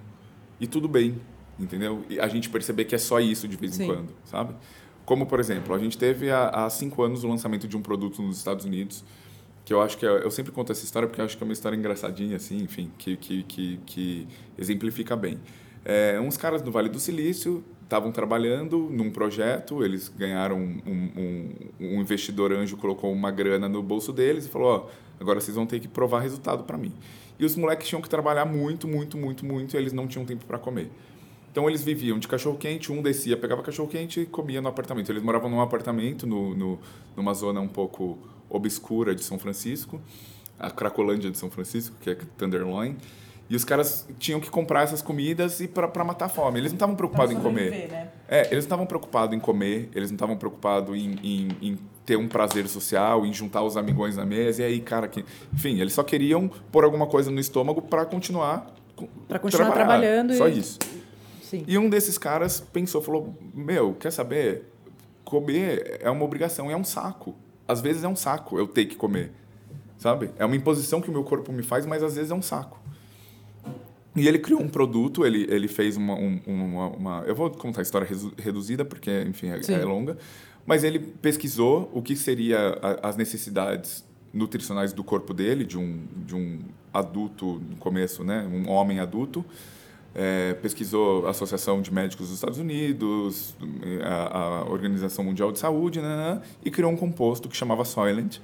e tudo bem, entendeu? E a gente perceber que é só isso de vez Sim. em quando, sabe? Como por exemplo, a gente teve há, há cinco anos o lançamento de um produto nos Estados Unidos que eu acho que é, eu sempre conto essa história porque eu acho que é uma história engraçadinha assim, enfim, que que, que, que exemplifica bem. É, uns caras do Vale do Silício estavam trabalhando num projeto, eles ganharam um, um, um, investidor anjo colocou uma grana no bolso deles e falou, ó, agora vocês vão ter que provar resultado para mim. E os moleques tinham que trabalhar muito, muito, muito, muito, e eles não tinham tempo para comer. Então eles viviam de cachorro quente, um descia, pegava cachorro quente e comia no apartamento. Eles moravam num apartamento no, no numa zona um pouco obscura de São Francisco, a Cracolândia de São Francisco, que é Tenderloin. E os caras tinham que comprar essas comidas e para matar a fome. Eles não estavam preocupados em comer. Né? É, eles não estavam preocupados em comer, eles não estavam preocupados em, em, em, ter um prazer social, em juntar os amigões na mesa. E aí, cara, que... enfim, eles só queriam pôr alguma coisa no estômago para continuar para continuar trabalhando. Só e... isso. Sim. E um desses caras pensou, falou: Meu, quer saber? Comer é uma obrigação, é um saco às vezes é um saco eu ter que comer, sabe? É uma imposição que o meu corpo me faz, mas às vezes é um saco. E ele criou um produto, ele, ele fez uma, um, uma, uma, Eu vou contar a história reduzida, porque, enfim, é, é, longa. Mas ele pesquisou o que seria a, as necessidades nutricionais do corpo dele, de um, de um adulto, no começo, né? Um homem adulto é, pesquisou a Associação de Médicos dos Estados Unidos, a, a Organização Mundial de Saúde, né, e criou um composto que chamava Soylent,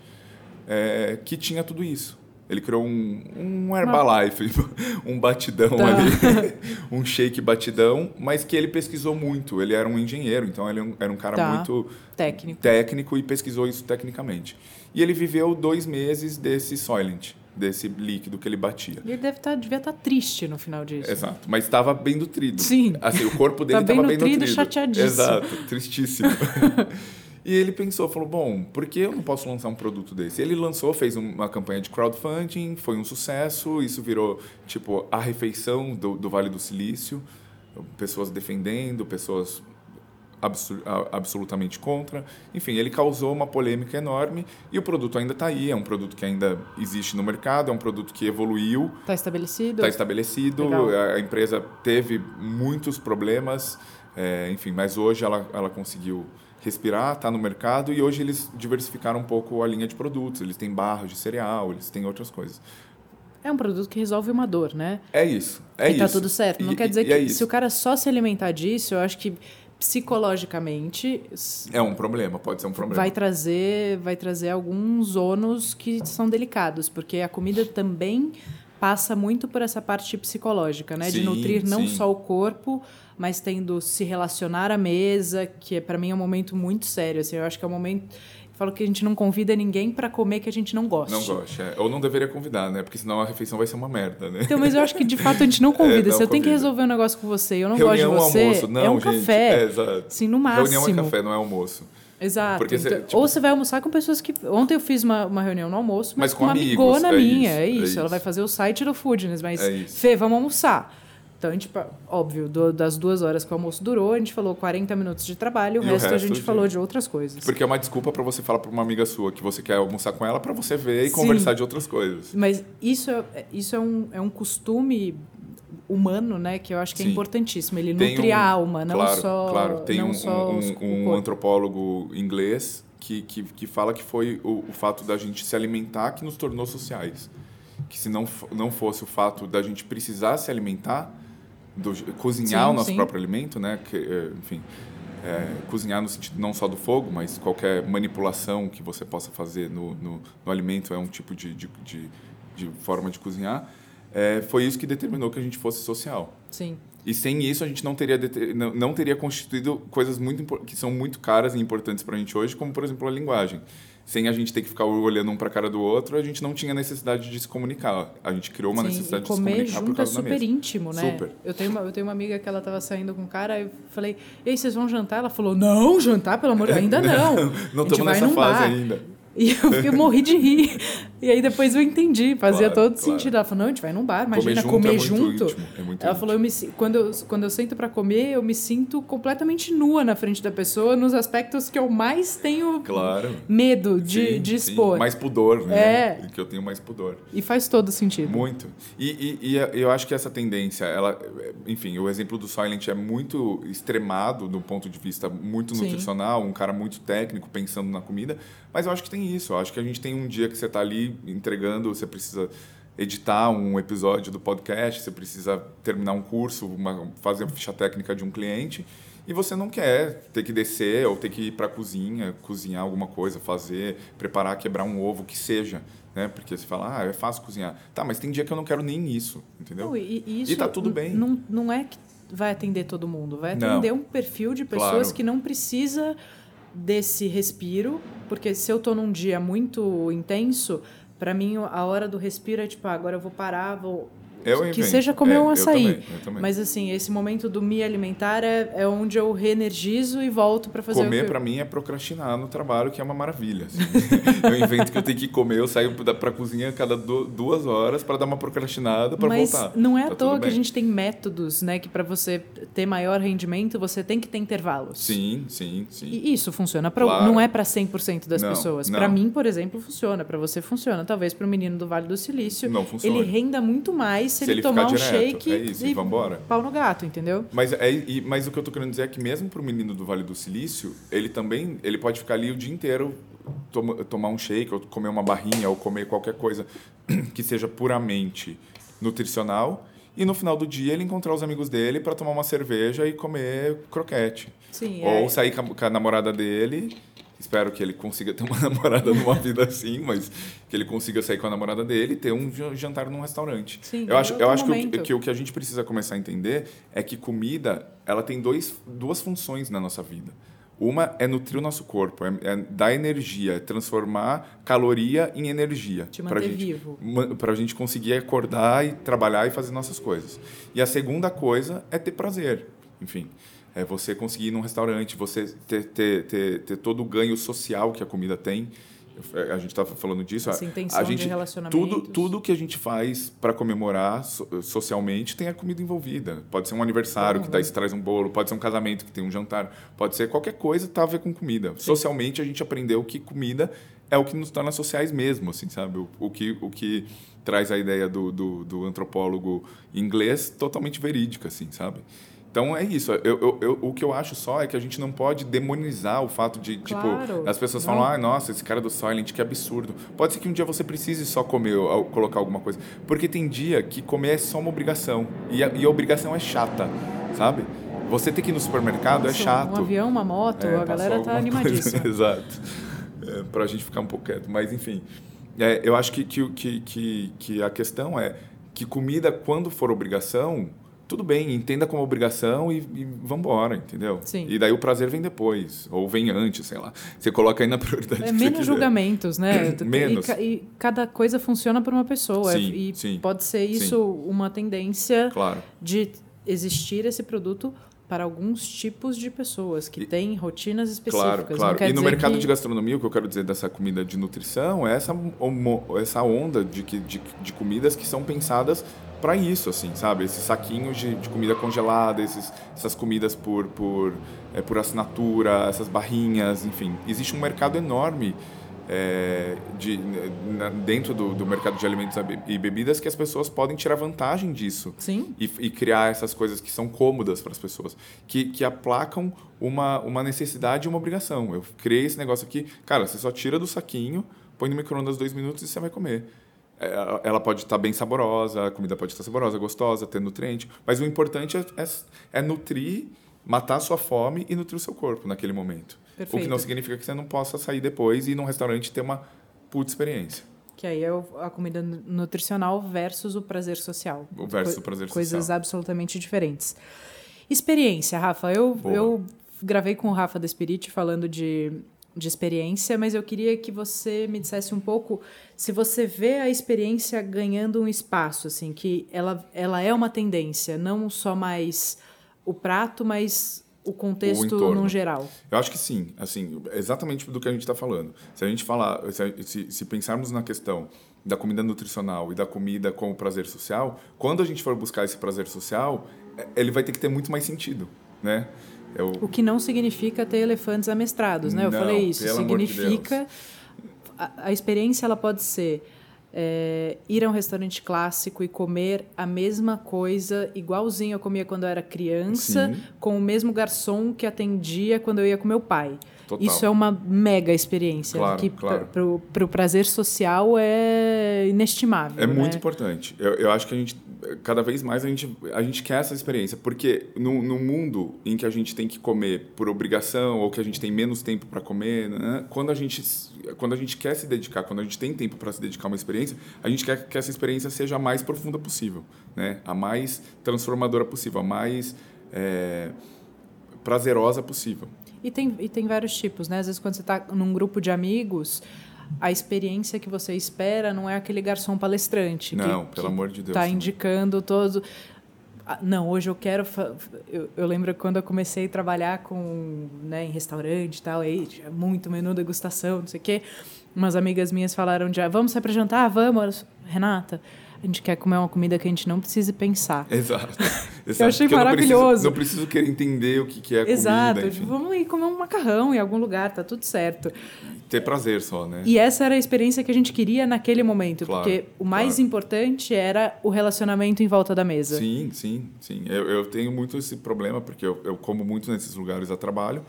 é, que tinha tudo isso. Ele criou um, um Herbalife, um batidão tá. ali, um shake batidão, mas que ele pesquisou muito. Ele era um engenheiro, então ele era um cara tá. muito técnico. técnico e pesquisou isso tecnicamente. E ele viveu dois meses desse Soylent desse líquido que ele batia. E ele deve tá, devia estar tá triste no final disso. Exato, mas estava bem nutrido. Sim. Assim, o corpo dele estava tá bem, bem nutrido. chateadíssimo. Exato, tristíssimo. e ele pensou, falou, bom, por que eu não posso lançar um produto desse? Ele lançou, fez uma campanha de crowdfunding, foi um sucesso, isso virou, tipo, a refeição do, do Vale do Silício, pessoas defendendo, pessoas absolutamente contra. Enfim, ele causou uma polêmica enorme e o produto ainda está aí, é um produto que ainda existe no mercado, é um produto que evoluiu. Está estabelecido? Está estabelecido. Legal. A empresa teve muitos problemas, é, enfim, mas hoje ela, ela conseguiu respirar, está no mercado e hoje eles diversificaram um pouco a linha de produtos. Eles têm barras de cereal, eles têm outras coisas. É um produto que resolve uma dor, né? É isso. É e tá tudo certo. Não e, quer dizer que é se o cara só se alimentar disso, eu acho que psicologicamente é um problema pode ser um problema vai trazer vai trazer alguns ônus que são delicados porque a comida também passa muito por essa parte psicológica né sim, de nutrir não sim. só o corpo mas tendo se relacionar à mesa que é, para mim é um momento muito sério assim eu acho que é um momento falo que a gente não convida ninguém para comer que a gente não gosta. Não gosta, é. ou não deveria convidar, né? Porque senão a refeição vai ser uma merda, né? Então, mas eu acho que de fato a gente não convida. é, não, Se eu tenho que resolver um negócio com você e eu não Reunião, gosto de você, almoço. Não, é um gente, café. É, exato. Sim, no máximo. Reunião é café, não é almoço. Exato. Então, tipo... Ou você vai almoçar com pessoas que. Ontem eu fiz uma, uma reunião no almoço, mas, mas com, com uma amigos, amigona é minha. Isso, é isso. Ela vai fazer o site do Foodness, mas. É Fê, vamos almoçar. Então, a gente, óbvio, do, das duas horas que o almoço durou, a gente falou 40 minutos de trabalho, o, resto, o resto, a gente de... falou de outras coisas. Porque é uma desculpa para você falar para uma amiga sua que você quer almoçar com ela para você ver e Sim. conversar de outras coisas. Mas isso é, isso é, um, é um costume humano, né, que eu acho que é Sim. importantíssimo. Ele tem nutre um, a alma, não claro, só. Claro, tem um, um, um antropólogo inglês que, que, que fala que foi o, o fato da gente se alimentar que nos tornou sociais. Que se não, não fosse o fato da gente precisar se alimentar do, cozinhar sim, o nosso sim. próprio alimento, né? Que, é, enfim, é, cozinhar no sentido não só do fogo, mas qualquer manipulação que você possa fazer no, no, no alimento é um tipo de, de, de, de forma de cozinhar. É, foi isso que determinou que a gente fosse social. Sim. E sem isso a gente não teria não, não teria constituído coisas muito que são muito caras e importantes para a gente hoje, como por exemplo a linguagem sem a gente ter que ficar olhando um para a cara do outro, a gente não tinha necessidade de se comunicar. A gente criou uma Sim, necessidade de se comunicar por causa é super íntimo, né? Super. Eu tenho uma, eu tenho uma amiga que ela estava saindo com um cara, eu falei: "E aí, vocês vão jantar?" Ela falou: "Não, jantar, pelo amor de Deus, ainda não. não estamos nessa fase bar. ainda." E eu, eu morri de rir. E aí depois eu entendi, fazia claro, todo claro. sentido. Ela falou, não, a gente vai num bar, imagina comer junto. Comer junto. É muito Ela íntimo. falou, eu me, quando, eu, quando eu sento para comer, eu me sinto completamente nua na frente da pessoa, nos aspectos que eu mais tenho claro. medo de, sim, de expor. Sim. Mais pudor, né? É. Que eu tenho mais pudor. E faz todo sentido. Muito. E, e, e eu acho que essa tendência, ela, enfim, o exemplo do Silent é muito extremado do ponto de vista muito sim. nutricional, um cara muito técnico pensando na comida, mas eu acho que tem isso. Eu acho que a gente tem um dia que você está ali entregando, você precisa editar um episódio do podcast, você precisa terminar um curso, uma, fazer uma ficha técnica de um cliente, e você não quer ter que descer ou ter que ir para a cozinha, cozinhar alguma coisa, fazer, preparar, quebrar um ovo, que seja. Né? Porque você fala, ah, é fácil cozinhar. Tá, mas tem dia que eu não quero nem isso, entendeu? Não, e, e, isso e tá tudo bem. Não, não é que vai atender todo mundo, vai atender não. um perfil de pessoas claro. que não precisa desse respiro, porque se eu tô num dia muito intenso, para mim a hora do respiro é tipo, ah, agora eu vou parar, vou eu que seja comer é, um açaí. Eu também, eu também. Mas assim, esse momento do me alimentar é, é onde eu reenergizo e volto para fazer Comer para mim é procrastinar no trabalho, que é uma maravilha. Assim. eu invento que eu tenho que comer, eu saio para a cozinha cada duas horas para dar uma procrastinada para voltar. Mas não é tá à toa que a gente tem métodos, né, que para você ter maior rendimento, você tem que ter intervalos. Sim, sim, sim. E isso funciona para claro. não é para 100% das não, pessoas. Para mim, por exemplo, funciona, para você funciona, talvez para o menino do Vale do Silício, não funciona. ele renda muito mais se, se ele, tomar um direto, shake é isso, e vambora. pau no gato, entendeu? Mas, é, e, mas o que eu tô querendo dizer é que mesmo para o menino do Vale do Silício, ele também ele pode ficar ali o dia inteiro toma, tomar um shake, ou comer uma barrinha, ou comer qualquer coisa que seja puramente nutricional e no final do dia ele encontrar os amigos dele para tomar uma cerveja e comer croquete. Sim, Ou é. sair com a namorada dele Espero que ele consiga ter uma namorada numa vida assim, mas que ele consiga sair com a namorada dele e ter um jantar num restaurante. Sim, eu acho, eu acho que o, que o que a gente precisa começar a entender é que comida ela tem dois, duas funções na nossa vida. Uma é nutrir o nosso corpo, é, é dar energia, é transformar caloria em energia. Te manter gente, vivo. Para a gente conseguir acordar e trabalhar e fazer nossas coisas. E a segunda coisa é ter prazer. Enfim, é você conseguir ir num restaurante, você ter, ter, ter, ter todo o ganho social que a comida tem. É, a gente estava falando disso. Essa a gente, de. Tudo, tudo que a gente faz para comemorar socialmente tem a comida envolvida. Pode ser um aniversário que daí traz um bolo, pode ser um casamento que tem um jantar, pode ser qualquer coisa que tá a ver com comida. Sim. Socialmente a gente aprendeu que comida é o que nos torna sociais mesmo, assim, sabe? O, o que, o que traz a ideia do, do, do antropólogo inglês totalmente verídica, assim, sabe? Então é isso. Eu, eu, eu, o que eu acho só é que a gente não pode demonizar o fato de, tipo, claro, tipo, as pessoas não. falam, ah, nossa, esse cara do Silent, que absurdo. Pode ser que um dia você precise só comer ou colocar alguma coisa. Porque tem dia que comer é só uma obrigação. E a, e a obrigação é chata, sabe? Você ter que ir no supermercado é chato. Um avião, uma moto, é, a galera tá animadíssima. Exato. É, pra gente ficar um pouco quieto. Mas, enfim. É, eu acho que, que, que, que a questão é que comida, quando for obrigação tudo bem, entenda como obrigação e, e vamos embora, entendeu? Sim. E daí o prazer vem depois, ou vem antes, sei lá. Você coloca aí na prioridade. É menos julgamentos, né? menos. E, e, cada coisa funciona para uma pessoa. Sim, e sim, pode ser isso sim. uma tendência claro. de existir esse produto para alguns tipos de pessoas que têm rotinas específicas. Claro, claro. E no mercado que... de gastronomia, o que eu quero dizer dessa comida de nutrição é essa, essa onda de, de, de comidas que são pensadas para isso, assim, sabe? Esses saquinhos de, de comida congelada, esses, essas comidas por, por, é, por assinatura, essas barrinhas, enfim. Existe um mercado enorme é, de, na, dentro do, do, mercado de alimentos e bebidas que as pessoas podem tirar vantagem disso. Sim. E, e criar essas coisas que são cômodas para as pessoas, que, que aplacam uma, uma necessidade e uma obrigação. Eu criei esse negócio aqui, cara, você só tira do saquinho, põe no micro-ondas dois minutos e você vai comer. É, ela pode estar bem saborosa, a comida pode estar saborosa, gostosa, ter nutriente, mas o importante é, é, é nutrir, matar a sua fome e nutrir o seu corpo naquele momento. Perfeito. O que não significa que você não possa sair depois e ir num restaurante ter uma puta experiência. Que aí é a comida nutricional versus o prazer social. O versus Co o prazer coisas social. Coisas absolutamente diferentes. Experiência, Rafa. Eu, eu gravei com o Rafa da Spirit falando de, de experiência, mas eu queria que você me dissesse um pouco se você vê a experiência ganhando um espaço, assim, que ela, ela é uma tendência, não só mais o prato, mas o contexto o no geral? Eu acho que sim, assim, exatamente do que a gente está falando. Se a gente falar, se, se, pensarmos na questão da comida nutricional e da comida com o prazer social, quando a gente for buscar esse prazer social, é, ele vai ter que ter muito mais sentido, né? Eu... O que não significa ter elefantes amestrados, né? Eu não, falei isso. Significa de a, a experiência ela pode ser é, ir a um restaurante clássico e comer a mesma coisa, igualzinho eu comia quando eu era criança, Sim. com o mesmo garçom que atendia quando eu ia com meu pai. Total. Isso é uma mega experiência. Claro, que claro. para o prazer social é inestimável. É né? muito importante. Eu, eu acho que a gente, cada vez mais, a gente, a gente quer essa experiência. Porque no, no mundo em que a gente tem que comer por obrigação ou que a gente tem menos tempo para comer, né? quando, a gente, quando a gente quer se dedicar, quando a gente tem tempo para se dedicar a uma experiência, a gente quer que essa experiência seja a mais profunda possível, né? a mais transformadora possível, a mais é, prazerosa possível. E tem, e tem vários tipos, né? Às vezes, quando você está num grupo de amigos, a experiência que você espera não é aquele garçom palestrante. Não, que, pelo que amor de Deus. Está indicando todo. Ah, não, hoje eu quero. Eu, eu, lembro quando eu comecei a trabalhar com, né, em restaurante e tal, aí tinha muito menu degustação, não sei o quê. Umas amigas minhas falaram de, ah, vamos sair para jantar? Vamos, Renata a gente quer comer uma comida que a gente não precise pensar. Exato. Exato. Eu achei maravilhoso. não, preciso, não preciso querer entender o que, que é a Exato. comida. Exato. Vamos ir comer um macarrão em algum lugar, tá tudo certo. Ter prazer só, né? E essa era a experiência que a gente queria naquele momento, claro, porque o mais claro. importante era o relacionamento em volta da mesa. Sim, sim, sim. Eu, eu tenho muito esse problema, porque eu, eu como muito nesses lugares a trabalho,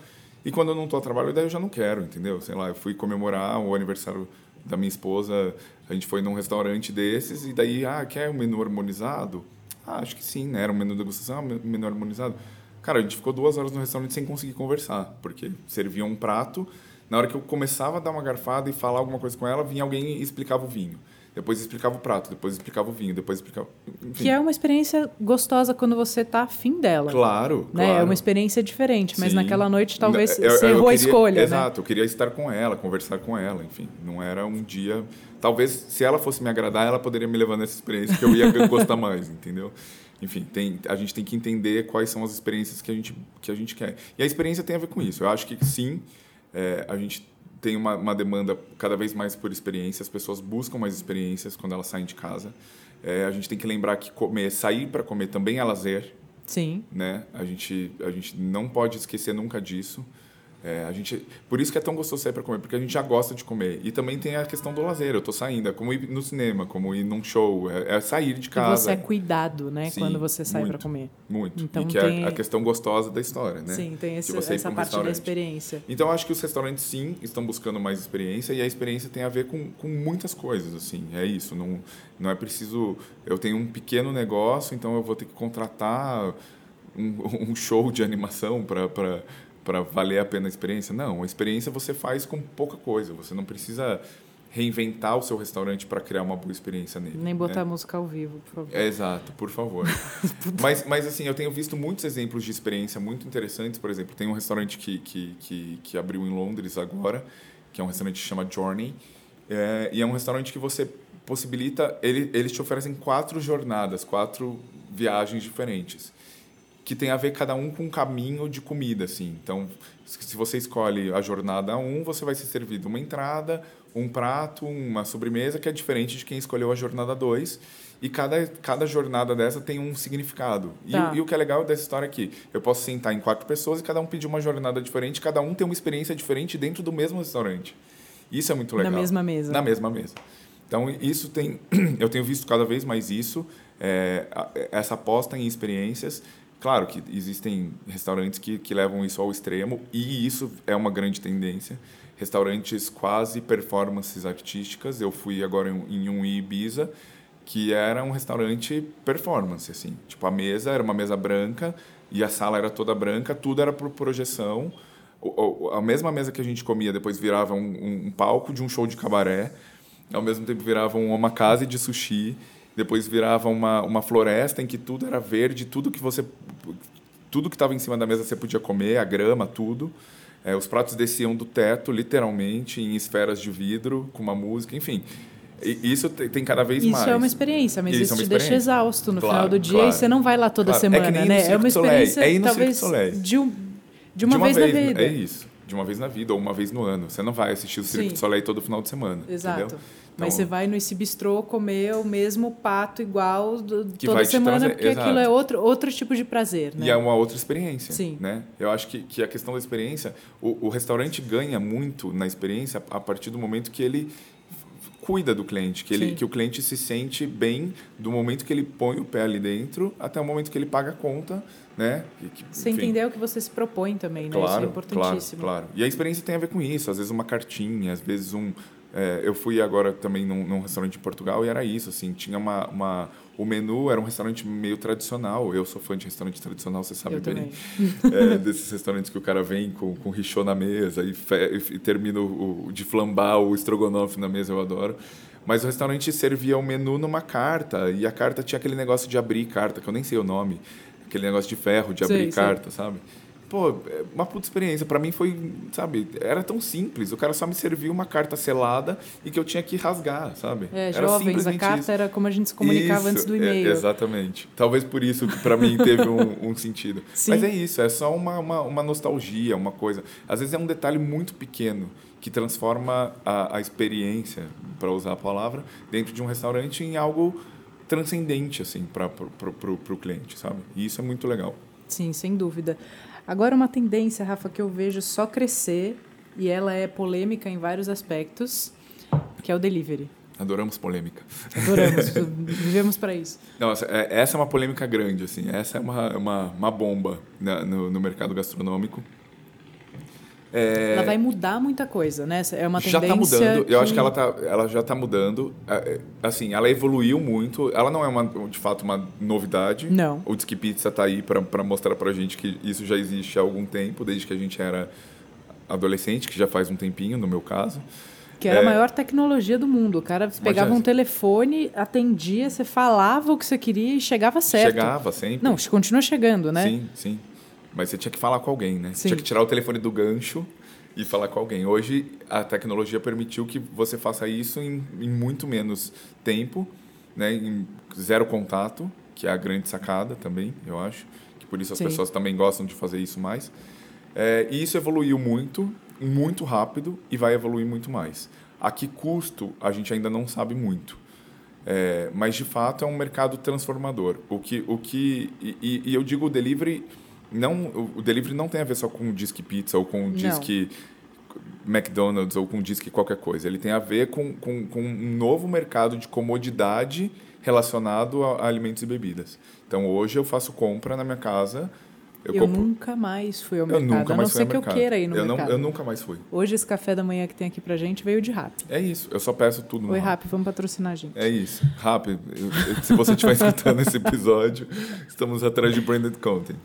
e quando eu não estou a trabalho, daí eu já não quero, entendeu? Sei lá, eu fui comemorar o aniversário da minha esposa, a gente foi num restaurante desses e daí, ah, quer um menu harmonizado? Ah, acho que sim, né? Era um menu de degustação, um menu harmonizado. Cara, a gente ficou duas horas no restaurante sem conseguir conversar, porque servia um prato, na hora que eu começava a dar uma garfada e falar alguma coisa com ela, vinha alguém e explicava o vinho depois explicava o prato, depois explicava o vinho, depois explicava. Enfim. Que é uma experiência gostosa quando você tá afim dela. Claro, né? claro. É uma experiência diferente, mas Sim. naquela noite talvez eu, você eu errou queria, a escolha. Né? Exato, né? eu queria estar com ela, conversar com ela, enfim. Não era um dia. Talvez se ela fosse me agradar, ela poderia me levar nessa experiência que eu ia gostar mais, entendeu? Enfim, tem, a gente tem que entender quais são as experiências que a gente, que a gente quer. E a experiência tem a ver com isso. Eu acho que sim, é, a gente tem uma, uma, demanda cada vez mais por experiência, as pessoas buscam mais experiências quando elas saem de casa. É, a gente tem que lembrar que comer, sair para comer também é lazer. Sim. Né? A, gente, a gente não pode esquecer nunca disso. É, a gente, por isso que é tão gostoso sair para comer, porque a gente já gosta de comer. E também tem a questão do lazer. Eu tô saindo, é como ir no cinema, como ir num show, é, é sair de casa. E você é cuidado, né, Sim, quando você sai para comer. Muito. Então, e que tem... é a questão gostosa da história, né? Sim, tem esse, essa um parte da experiência. Então, acho que os restaurantes, sim, estão buscando mais experiência e a experiência tem a ver com, com muitas coisas, assim. É isso, não, não é preciso... Eu tenho um pequeno negócio, então eu vou ter que contratar um, um show de animação para para valer a pena a experiência. Não, a experiência você faz com pouca coisa. Você não precisa reinventar o seu restaurante para criar uma boa experiência nele. Nem botar né? música ao vivo, por favor. É, exato, por favor. mas, mas, assim, eu tenho visto muitos exemplos de experiência muito interessantes. Por exemplo, tem um restaurante que, que, que, que abriu em Londres agora, que é um restaurante que chama Journey. É, e é um restaurante que você possibilita... Ele, eles te oferecem quatro jornadas, quatro viagens diferentes que tem a ver cada um com um caminho de comida, assim. Então, se você escolhe a jornada 1, você vai ser servido uma entrada, um prato, uma sobremesa, que é diferente de quem escolheu a jornada 2. E cada, cada jornada dessa tem um significado. Tá. E, e, o que é legal dessa história é que eu posso sentar em quatro pessoas e cada um pedir uma jornada diferente, cada um tem uma experiência diferente dentro do mesmo restaurante. Isso é muito legal. Na mesma mesa. Na mesma mesa. Então, isso tem. Eu tenho visto cada vez mais isso, é, essa aposta em experiências. Claro que existem restaurantes que, que levam isso ao extremo, e isso é uma grande tendência. Restaurantes quase performances artísticas. Eu fui agora em, em um Ibiza, que era um restaurante performance, assim. Tipo, a mesa era uma mesa branca e a sala era toda branca, tudo era por projeção. O, a mesma mesa que a gente comia depois virava um, um palco de um show de cabaré ao mesmo tempo virava uma casa de sushi, depois virava uma, uma floresta em que tudo era verde, tudo que você tudo que estava em cima da mesa você podia comer, a grama, tudo. É, os pratos desciam do teto, literalmente, em esferas de vidro, com uma música, enfim. E isso tem cada vez isso mais. Isso é uma experiência, mas isso, isso é te deixa exausto no claro, final do dia claro. e você não vai lá toda claro. semana, é né? É uma experiência, é talvez, de, um, de uma, de uma vez, vez, na vida. É isso de uma vez na vida ou uma vez no ano. Você não vai assistir o Cirque du Soleil todo final de semana. Exato. Entendeu? Então, Mas você vai nesse bistrô comer o mesmo pato igual do, toda semana, trazer, porque exato. aquilo é outro, outro tipo de prazer. Né? E é uma outra experiência. Sim. Né? Eu acho que, que a questão da experiência, o, o restaurante ganha muito na experiência a partir do momento que ele cuida do cliente, que, ele, que o cliente se sente bem do momento que ele põe o pé ali dentro até o momento que ele paga a conta, né? Que, você entender o que você se propõe também, né? Claro, isso é importantíssimo. Claro, claro. E a experiência tem a ver com isso, às vezes uma cartinha, às vezes um... É, eu fui agora também num, num, restaurante em Portugal e era isso, assim, tinha uma, uma o menu era um restaurante meio tradicional. Eu sou fã de restaurante tradicional, você sabe eu bem. É, desses restaurantes que o cara vem com, com richô na mesa e, fe, e termina o, de flambar o estrogonofe na mesa, eu adoro. Mas o restaurante servia o menu numa carta e a carta tinha aquele negócio de abrir carta, que eu nem sei o nome. Aquele negócio de ferro, de abrir carta, sabe? Pô, é uma puta experiência. Para mim foi, sabe, era tão simples. O cara só me serviu uma carta selada e que eu tinha que rasgar, sabe? É, era jovens, a carta isso. era como a gente se comunicava isso, antes do e-mail. É, exatamente. Talvez por isso que para mim teve um, um sentido. Sim. Mas é isso, é só uma, uma, uma, nostalgia, uma coisa. Às vezes é um detalhe muito pequeno que transforma a, a experiência, para usar a palavra, dentro de um restaurante em algo transcendente, assim, para o cliente, sabe? E isso é muito legal. Sim, sem dúvida. Agora, uma tendência, Rafa, que eu vejo só crescer, e ela é polêmica em vários aspectos, que é o delivery. Adoramos polêmica. Adoramos, vivemos para isso. Não, é, essa é uma polêmica grande, assim. Essa é uma, uma, uma bomba no, no mercado gastronômico. É... Ela vai mudar muita coisa, né? É uma tendência. Já está mudando. Que... Eu acho que ela, tá, ela já está mudando. É, é, assim, ela evoluiu muito. Ela não é uma, de fato uma novidade. Não. O Disque Pizza está aí para mostrar para a gente que isso já existe há algum tempo, desde que a gente era adolescente, que já faz um tempinho, no meu caso. Que era é... a maior tecnologia do mundo. O cara pegava um telefone, atendia, você falava o que você queria e chegava certo. Chegava sempre. Não, continua chegando, né? Sim, sim. Mas você tinha que falar com alguém, né? Sim. Tinha que tirar o telefone do gancho e falar com alguém. Hoje, a tecnologia permitiu que você faça isso em, em muito menos tempo, né? em zero contato, que é a grande sacada também, eu acho. Que por isso as Sim. pessoas também gostam de fazer isso mais. É, e isso evoluiu muito, muito rápido e vai evoluir muito mais. A que custo, a gente ainda não sabe muito. É, mas, de fato, é um mercado transformador. O que, o que, e, e eu digo o delivery não o delivery não tem a ver só com o disque pizza ou com o disque McDonald's ou com o disque qualquer coisa. Ele tem a ver com, com, com um novo mercado de comodidade relacionado a, a alimentos e bebidas. Então hoje eu faço compra na minha casa eu, eu nunca mais fui ao mercado. Eu nunca mais a não ser que mercado. eu queira ir no eu mercado. Não, eu nunca mais fui. Hoje esse café da manhã que tem aqui pra gente veio de rap. É isso, eu só peço tudo no Oi, rap, vamos patrocinar a gente. É isso. Rap, se você estiver escutando esse episódio, estamos atrás de branded content.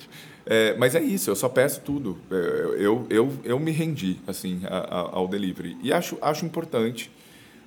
É, mas é isso, eu só peço tudo. É, eu, eu, eu me rendi assim ao delivery. E acho, acho importante,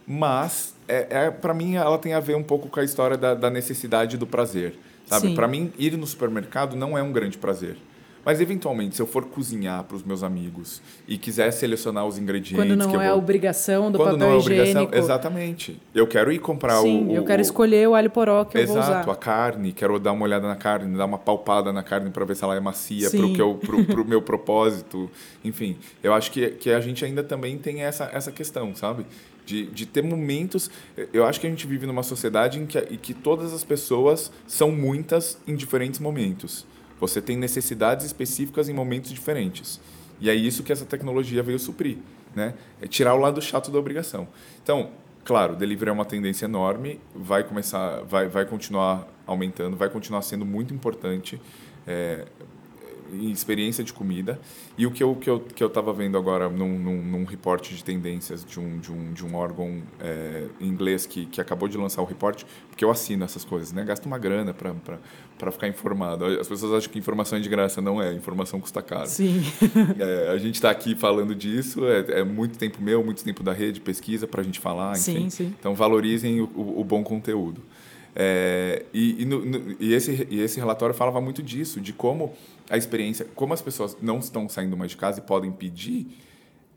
mas é, é para mim ela tem a ver um pouco com a história da, da necessidade do prazer. Sabe? Para mim, ir no supermercado não é um grande prazer. Mas, eventualmente, se eu for cozinhar para os meus amigos e quiser selecionar os ingredientes... Quando não é vou... obrigação do Quando papel não é higiênico. obrigação, exatamente. Eu quero ir comprar Sim, o, o... eu quero escolher o alho poró que eu Exato, vou usar. a carne, quero dar uma olhada na carne, dar uma palpada na carne para ver se ela é macia Sim. para o meu propósito. Enfim, eu acho que, que a gente ainda também tem essa, essa questão, sabe? De, de ter momentos. Eu acho que a gente vive numa sociedade em que, em que todas as pessoas são muitas em diferentes momentos. Você tem necessidades específicas em momentos diferentes. E é isso que essa tecnologia veio suprir, né? É tirar o lado chato da obrigação. Então, claro, delivery é uma tendência enorme, vai começar, vai, vai continuar aumentando, vai continuar sendo muito importante é, em experiência de comida. E o que eu que eu que eu estava vendo agora num, num, num reporte de tendências de um de um, de um órgão é, inglês que, que acabou de lançar o reporte, porque eu assino essas coisas, né? Gasto uma grana para para ficar informado. As pessoas acham que informação é de graça, não é. Informação custa caro. Sim. É, a gente está aqui falando disso, é, é, muito tempo meu, muito tempo da rede, pesquisa para a gente falar, enfim. Sim, sim. Então valorizem o, o, o bom conteúdo. É, e, e, no, no, e, esse, e esse relatório falava muito disso, de como a experiência, como as pessoas não estão saindo mais de casa e podem pedir,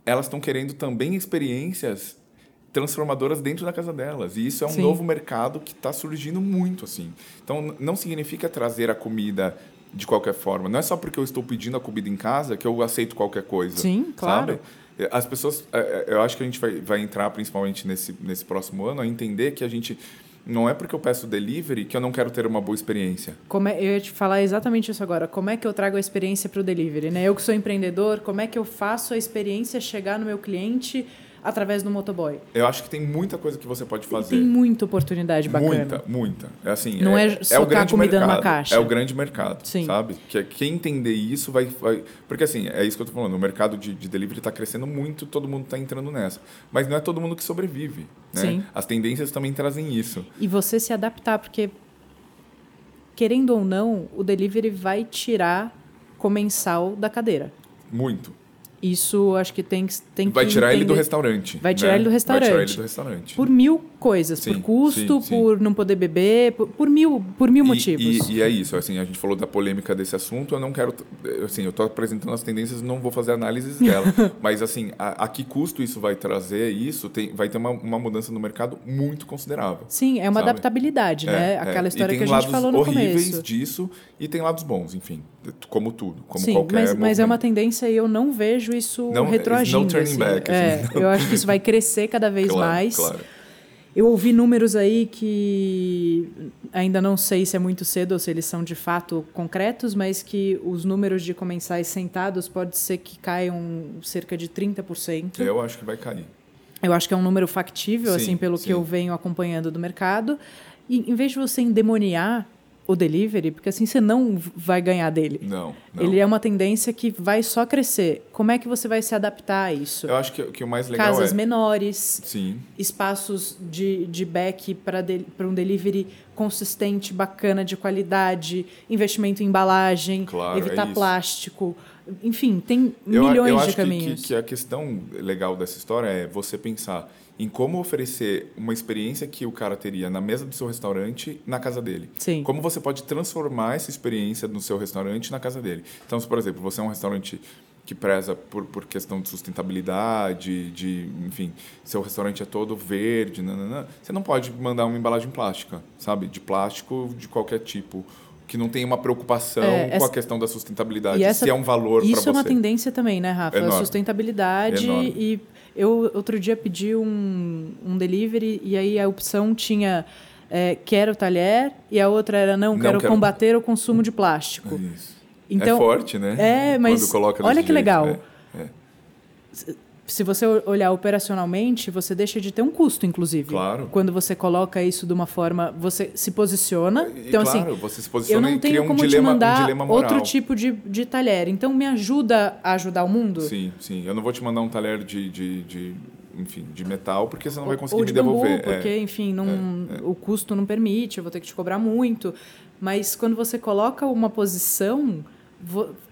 elas estão querendo também experiências transformadoras dentro da casa delas. E isso é um Sim. novo mercado que está surgindo muito assim. Então não significa trazer a comida de qualquer forma. Não é só porque eu estou pedindo a comida em casa que eu aceito qualquer coisa. Sim, claro. Sabe? As pessoas, é, é, eu acho que a gente vai, vai entrar principalmente nesse, nesse próximo ano a entender que a gente não é porque eu peço delivery que eu não quero ter uma boa experiência. Como é, eu ia te falar exatamente isso agora. Como é que eu trago a experiência para o delivery? Né? Eu que sou empreendedor, como é que eu faço a experiência chegar no meu cliente através do motoboy? Eu acho que tem muita coisa que você pode fazer. Tem muita oportunidade bacana. Muita, muita. É assim, Não é é, socar o grande comida mercado. numa caixa. É o grande mercado, Sim. sabe? Que quem entender isso vai, vai... Porque assim, é isso que eu tô falando. O mercado de, de delivery está crescendo muito, todo mundo está entrando nessa. Mas não é todo mundo que sobrevive, né? Sim. As tendências também trazem isso. E você se adaptar, porque querendo ou não, o delivery vai tirar comensal da cadeira. Muito. Isso acho que tem, que- tem Vai que tirar ele do restaurante. Vai tirar né? ele do Vai tirar restaurante. ele do restaurante. Por mil coisas, Sim, por custo, sim, sim. por não poder beber, por, por mil, por mil E- motivos. E, e é isso, assim, a gente falou da polêmica desse assunto, eu não quero, assim, eu estou apresentando as tendências, não vou fazer análises dela, mas assim, a, a que custo isso vai trazer isso, tem, vai ter uma, uma mudança no mercado muito considerável. Sim, é uma sabe? adaptabilidade, É, né? é. Aquela E história que a gente falou no horríveis começo. disso e tem lados bons, enfim, como tudo, como Sim, qualquer mas, mas é uma tendência e eu não vejo isso Não- retroagindo. no turning assim. back, É, assim, eu acho que isso vai crescer cada vez Claro, mais. claro. Eu ouvi números aí que ainda não sei se é muito cedo ou se eles são de fato concretos, mas que os números de comensais sentados pode ser que caiam cerca de 30%. Eu acho que vai cair. Eu acho que é um número factível, Sim, assim, pelo sim. que eu venho acompanhando do mercado. E em vez de você endemoniar o delivery, porque assim você não vai ganhar dele. Não, não. Ele é uma tendência que vai só crescer. Como é que você vai se adaptar a isso? Eu acho que, que o mais legal Casas é... menores, Sim, espaços de, de back para um delivery consistente, bacana, de qualidade, investimento em embalagem, Claro, é evitar isso. plástico. Enfim, tem Eu, milhões eu de acho que- caminhos. Que, que a questão legal dessa história é você pensar em como oferecer uma experiência que o cara teria na mesa do seu restaurante na casa dele. Sim. Como você pode transformar essa experiência no seu restaurante na casa dele. Então, se, por exemplo, você é um restaurante que preza por, por questão de sustentabilidade, de, enfim, seu restaurante é todo verde, nananã, você não pode mandar uma embalagem plástica, sabe? De plástico de qualquer tipo, que não tem uma preocupação É, com essa- a questão da sustentabilidade, essa- se é um valor para você. Isso é uma tendência também, né, Rafa? Enorme. Sustentabilidade Enorme. e eu outro dia pedi um, um delivery e aí a opção tinha é, quero talher e a outra era não, Não quero, quero- combater o consumo de plástico. Isso. Então, é forte, né? é, mas olha que jeito, legal. é, é. Se você olhar operacionalmente, você deixa de ter um custo, inclusive. Claro. Quando você coloca isso de uma forma, você se posiciona. E, então, claro, assim, você se eu posiciona não e tenho cria um como dilema, te mandar um dilema moral. outro tipo de, de talher. Então, me ajuda a ajudar o mundo? Sim, sim. Eu não vou te mandar um talher de, de, de, enfim, de metal, porque você não vai conseguir ou me de bambu, devolver. porque, É. enfim, não, o custo não permite, eu vou ter que te cobrar muito. Mas quando você coloca uma posição,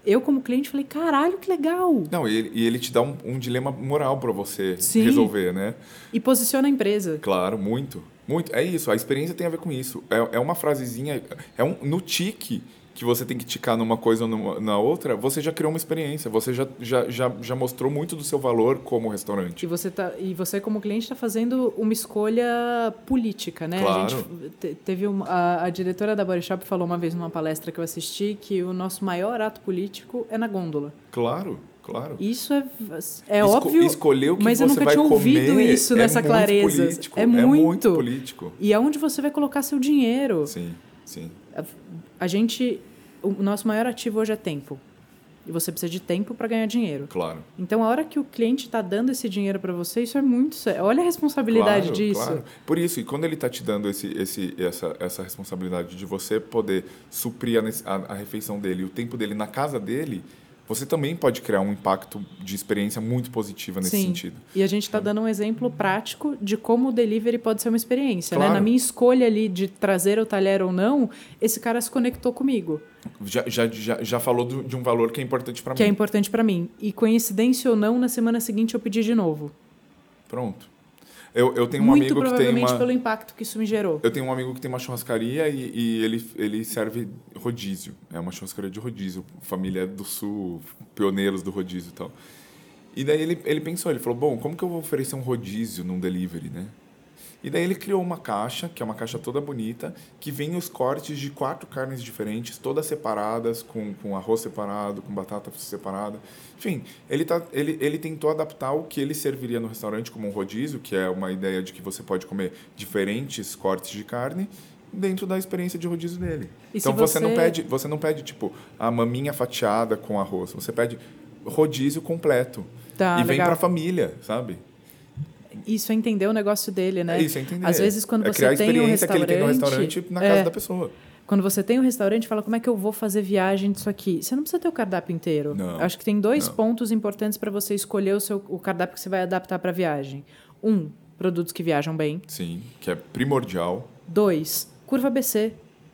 eu como cliente falei, caralho, que legal! Não, e ele, e ele te dá um, um dilema moral para você Sim. resolver, né? E posiciona a empresa. Claro, muito. Muito. É isso, a experiência tem a ver com isso. É, é uma frasezinha, é um, no tique que você tem que ticar numa coisa ou numa, na outra, você já criou uma experiência, você já, já, já, já mostrou muito do seu valor como restaurante. E você, tá, e você como cliente, está fazendo uma escolha política, né? Claro. A gente teve uma, a, a diretora da Body Shop falou uma vez numa palestra que eu assisti que o nosso maior ato político é na gôndola. Claro. Claro. Isso é, é Esco óbvio. Escolher o que mas você eu nunca vai tinha ouvido isso é nessa clareza. Político, é, muito. é muito político. E aonde você vai colocar seu dinheiro? Sim, sim. A, a gente. O nosso maior ativo hoje é tempo. E você precisa de tempo para ganhar dinheiro. Claro. Então, a hora que o cliente está dando esse dinheiro para você, isso é muito sério. Olha a responsabilidade claro, disso. Claro. Por isso, e quando ele está te dando esse, esse, essa, essa responsabilidade de você poder suprir a, a, a refeição dele, o tempo dele na casa dele, você também pode criar um impacto de experiência muito positiva nesse Sim. sentido. E a gente está dando um exemplo prático de como o delivery pode ser uma experiência. Claro. Né? Na minha escolha ali de trazer o talher ou não, esse cara se conectou comigo. Já, já, já, já falou do, de um valor que é importante para mim. Que é importante para mim. E coincidência ou não, na semana seguinte eu pedi de novo. Pronto. Eu, eu tenho um Muito amigo que tem provavelmente uma... pelo impacto que isso me gerou. Eu tenho um amigo que tem uma churrascaria e, e, ele, ele serve rodízio. É uma churrascaria de rodízio. Família do Sul, pioneiros do rodízio e tal. E daí ele, ele pensou, ele falou, bom, como que eu vou oferecer um rodízio num delivery, né? E daí ele criou uma caixa, que é uma caixa toda bonita, que vem os cortes de quatro carnes diferentes, todas separadas, com, com arroz separado, com batata separada. Enfim, ele, tá, ele, ele tentou adaptar o que ele serviria no restaurante como um rodízio, que é uma ideia de que você pode comer diferentes cortes de carne, dentro da experiência de rodízio dele. E então você... você- não pede, você não pede tipo a maminha fatiada com arroz, você pede rodízio completo. Tá, e vem legal. para a família, sabe? Isso é entender o negócio dele, né? É isso, é entender. Às vezes, quando é você tem um experiência que ele tem no restaurante, restaurante na é. casa da pessoa. Quando você tem um restaurante, fala como é que eu vou fazer viagem disso aqui. Você não precisa ter o cardápio inteiro. Não, Acho que tem dois não. pontos importantes para você escolher o, seu, o cardápio que você vai adaptar para viagem. Um, produtos que viajam bem. Sim, que é primordial. Dois, curva ABC.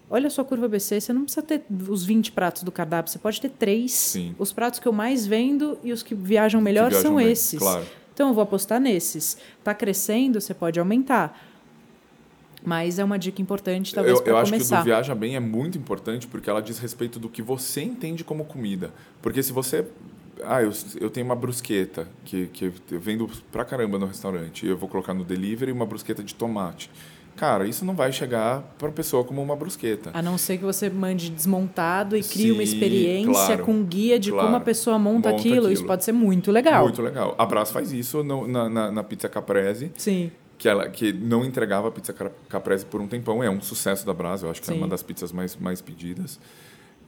Olha a sua curva ABC, você não precisa ter os 20 pratos do cardápio, você pode ter três. Sim. Os pratos que eu mais vendo e os que viajam melhor viajam são bem, esses. claro. Então eu vou apostar nesses. Tá crescendo, você pode aumentar. Mas é uma dica importante, talvez, para eu acho começar. que o do Viaja Bem é muito importante porque ela diz respeito do que você entende como comida. Porque se você. Ah, eu, eu tenho uma brusqueta que, que eu vendo pra caramba no restaurante. e Eu vou colocar no delivery uma brusqueta de tomate. Cara, isso não vai chegar para pessoa como uma brusqueta. A não ser que você mande desmontado e crie uma Sim, experiência claro, com guia de claro. como a pessoa monta, Monta aquilo. Isso aquilo. pode ser muito legal. Muito legal. A Brás faz isso no- na, na, na pizza caprese. Sim. que ela que não entregava a pizza Ca- caprese por um tempão é um sucesso da Brasa eu acho que é Sim. uma das pizzas mais mais pedidas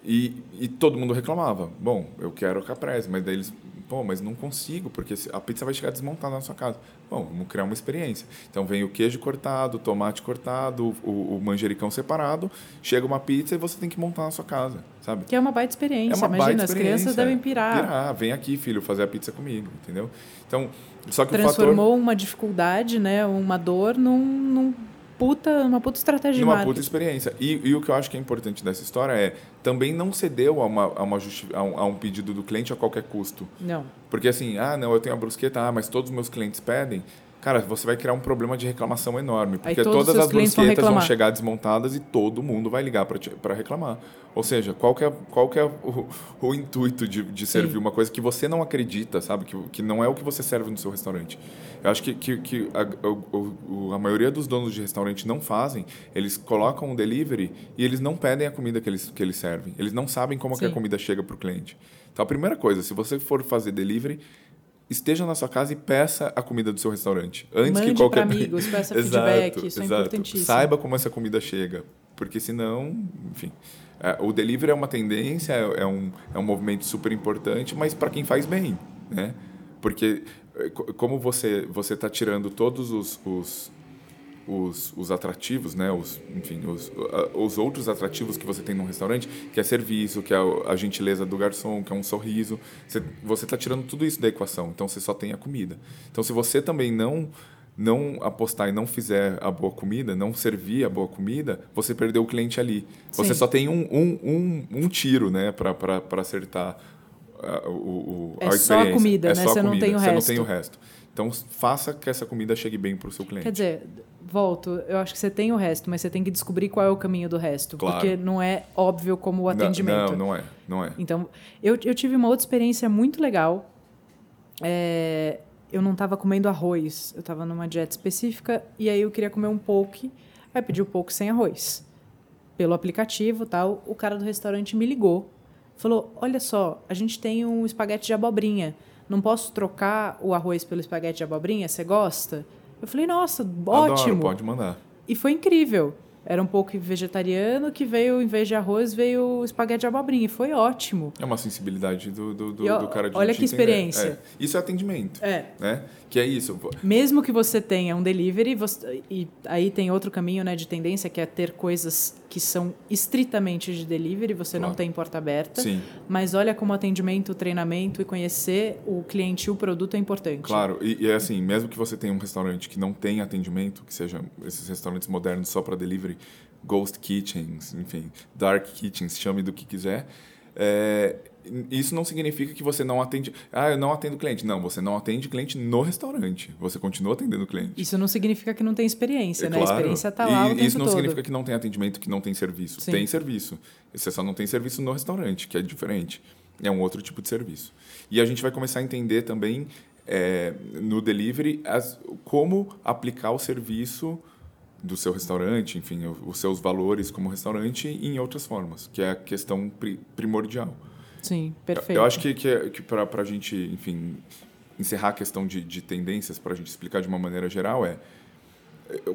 e, e todo mundo reclamava bom eu quero a caprese mas daí eles pô mas não consigo porque a pizza vai chegar desmontada na sua casa bom vamos criar uma experiência então vem o queijo cortado o tomate cortado o, o manjericão separado chega uma pizza e você tem que montar na sua casa sabe Que é uma baita experiência. é uma Imagina, baita as crianças experiência. devem pirar. pirar vem aqui filho fazer a pizza comigo entendeu então só que o Transformou fator uma dificuldade, né, uma dor, num, num puta, uma puta estratégia de numa marketing. puta experiência. E, e o que eu acho que é importante dessa história é também não cedeu a, uma, a, uma justi- a, um, a um pedido do cliente a qualquer custo. Não. Porque assim, ah, não, eu tenho a brusqueta, ah, mas todos os meus clientes pedem. Cara, você vai criar um problema de reclamação enorme. Porque todas as vão brusquetas vão, reclamar. chegar desmontadas e todo mundo vai ligar para reclamar. Ou seja, qual que é, qual que é o, o intuito de, de servir uma coisa que você não acredita, sabe? Que, que não é o que você serve no seu restaurante. Eu acho que, que, que a, o- o- a maioria dos donos de restaurante não fazem. Eles colocam um delivery e eles não pedem a comida que eles, que eles servem. Eles não sabem como que a Sim. comida chega para o cliente. Então, a primeira coisa, se você for fazer delivery, esteja na sua casa e peça a comida do seu restaurante. Antes Mande que qualquer amigos, peça Exato, feedback, isso é exato. importantíssimo. Saiba como essa comida chega, porque senão, enfim, é, o delivery é uma tendência, é, é um, é um movimento super importante, mas para quem faz bem, né? Porque é, co- como você você está tirando todos os, os os, os atrativos, né? Os, enfim, os, os outros atrativos que você tem num restaurante, que é serviço, que é a gentileza do garçom, que é um sorriso. Você está tirando tudo isso da equação, então você só tem a comida. Então, se você também não não apostar e não fizer a boa comida, não servir a boa comida, você perdeu o cliente ali. Você Sim. só tem um, um, um, um tiro, né, para acertar a, o, o, é a só a comida, é né? Só você a comida, não tem o você resto. não tem o resto. Então, faça que essa comida chegue bem para o seu cliente. Quer dizer, volto, eu acho que você tem o resto, mas você tem que descobrir qual é o caminho do resto. Claro. Porque não é óbvio como o atendimento. Não, não é. Não é. Então, eu, eu tive uma outra experiência muito legal. É, eu não estava comendo arroz, eu estava numa dieta específica e aí eu queria comer um poke, aí eu pedi o poke sem arroz. Pelo aplicativo tal, o cara do restaurante me ligou, falou: Olha só, a gente tem um espaguete de abobrinha, não posso trocar o arroz pelo espaguete de abobrinha? Você gosta? Eu falei: Nossa, ótimo! Adoro, pode mandar. E foi incrível. Era um pouco vegetariano que veio, em vez de arroz, veio espaguete de abobrinha. E foi ótimo. É uma sensibilidade do, do, do, E ó, do cara de olha que entender. experiência. É. Isso é atendimento. É. Né? Que é isso. Mesmo que você tenha um delivery, você- e aí tem outro caminho né, de tendência, que é ter coisas que são estritamente de delivery, você não Claro. tem porta aberta. Sim. Mas olha como atendimento, treinamento e conhecer o cliente e o produto é importante. Claro, e, e é assim, mesmo que você tenha um restaurante que não tem atendimento, que seja esses restaurantes modernos só para delivery, ghost kitchens, enfim, dark kitchens, chame do que quiser, é, isso não significa que você não atende. Ah, eu não atendo cliente. Não, você não atende cliente no restaurante. Você continua atendendo cliente. Isso não significa que não tem experiência, É né? A experiência está lá E o tempo isso não todo. significa que não tem atendimento, que não tem serviço. Sim. Tem serviço. Você só não tem serviço no restaurante, que é diferente. É um outro tipo de serviço. E a gente vai começar a entender também é, no delivery as, como aplicar o serviço do seu restaurante, enfim, os seus valores como restaurante em outras formas, que é a questão pri- primordial. Sim, perfeito. Eu acho que, que, que para a gente, enfim, encerrar a questão de, de tendências, para a gente explicar de uma maneira geral, é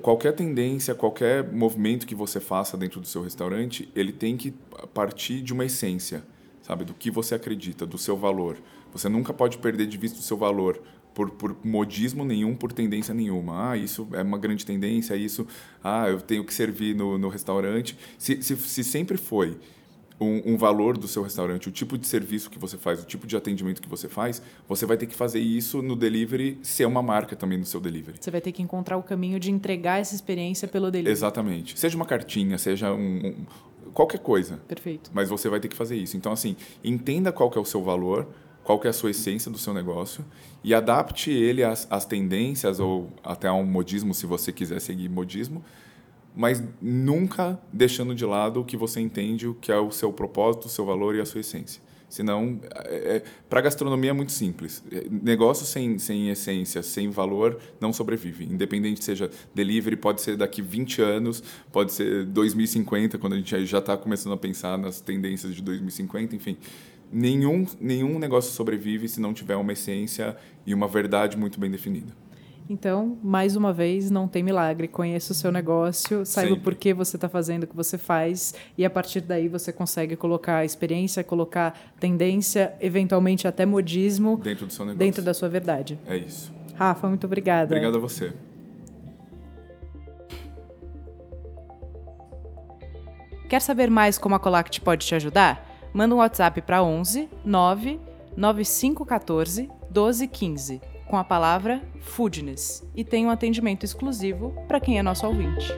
qualquer tendência, qualquer movimento que você faça dentro do seu restaurante, ele tem que partir de uma essência, sabe? Do que você acredita, do seu valor. Você nunca pode perder de vista o seu valor por, por modismo nenhum, por tendência nenhuma. Ah, isso é uma grande tendência, isso... Ah, eu tenho que servir no, no restaurante. Se, se, se sempre foi um, um valor do seu restaurante, o tipo de serviço que você faz, o tipo de atendimento que você faz, você vai ter que fazer isso no delivery, ser uma marca também no seu delivery. Você vai ter que encontrar o caminho de entregar essa experiência pelo delivery. Exatamente. Seja uma cartinha, seja um, um- qualquer coisa, Perfeito. mas você vai ter que fazer isso. Então, assim, entenda qual que é o seu valor, qual que é a sua essência do seu negócio e adapte ele às, às tendências ou até a um modismo, se você quiser seguir modismo, mas nunca deixando de lado o que você entende, o que é o seu propósito, o seu valor e a sua essência. Senão, é, para a gastronomia é muito simples. É, Negócio sem, sem essência, sem valor, não sobrevive. Independente seja delivery, pode ser daqui 20 anos, pode ser 2050, quando a gente já está começando a pensar nas tendências de 2050, enfim. Nenhum, nenhum negócio sobrevive se não tiver uma essência e uma verdade muito bem definida. Então, mais uma vez, não tem milagre. Conheça o seu negócio, saiba Sempre. por que você está fazendo o que você faz e a partir daí você consegue colocar experiência, colocar tendência, eventualmente até modismo Dentro do seu negócio. dentro da sua verdade. É isso. Rafa, muito obrigada. Obrigado a você. Quer saber mais como a Colact pode te ajudar? Manda um WhatsApp para 11 9 9514 1215 com a palavra Foodness e tem um atendimento exclusivo para quem é nosso ouvinte.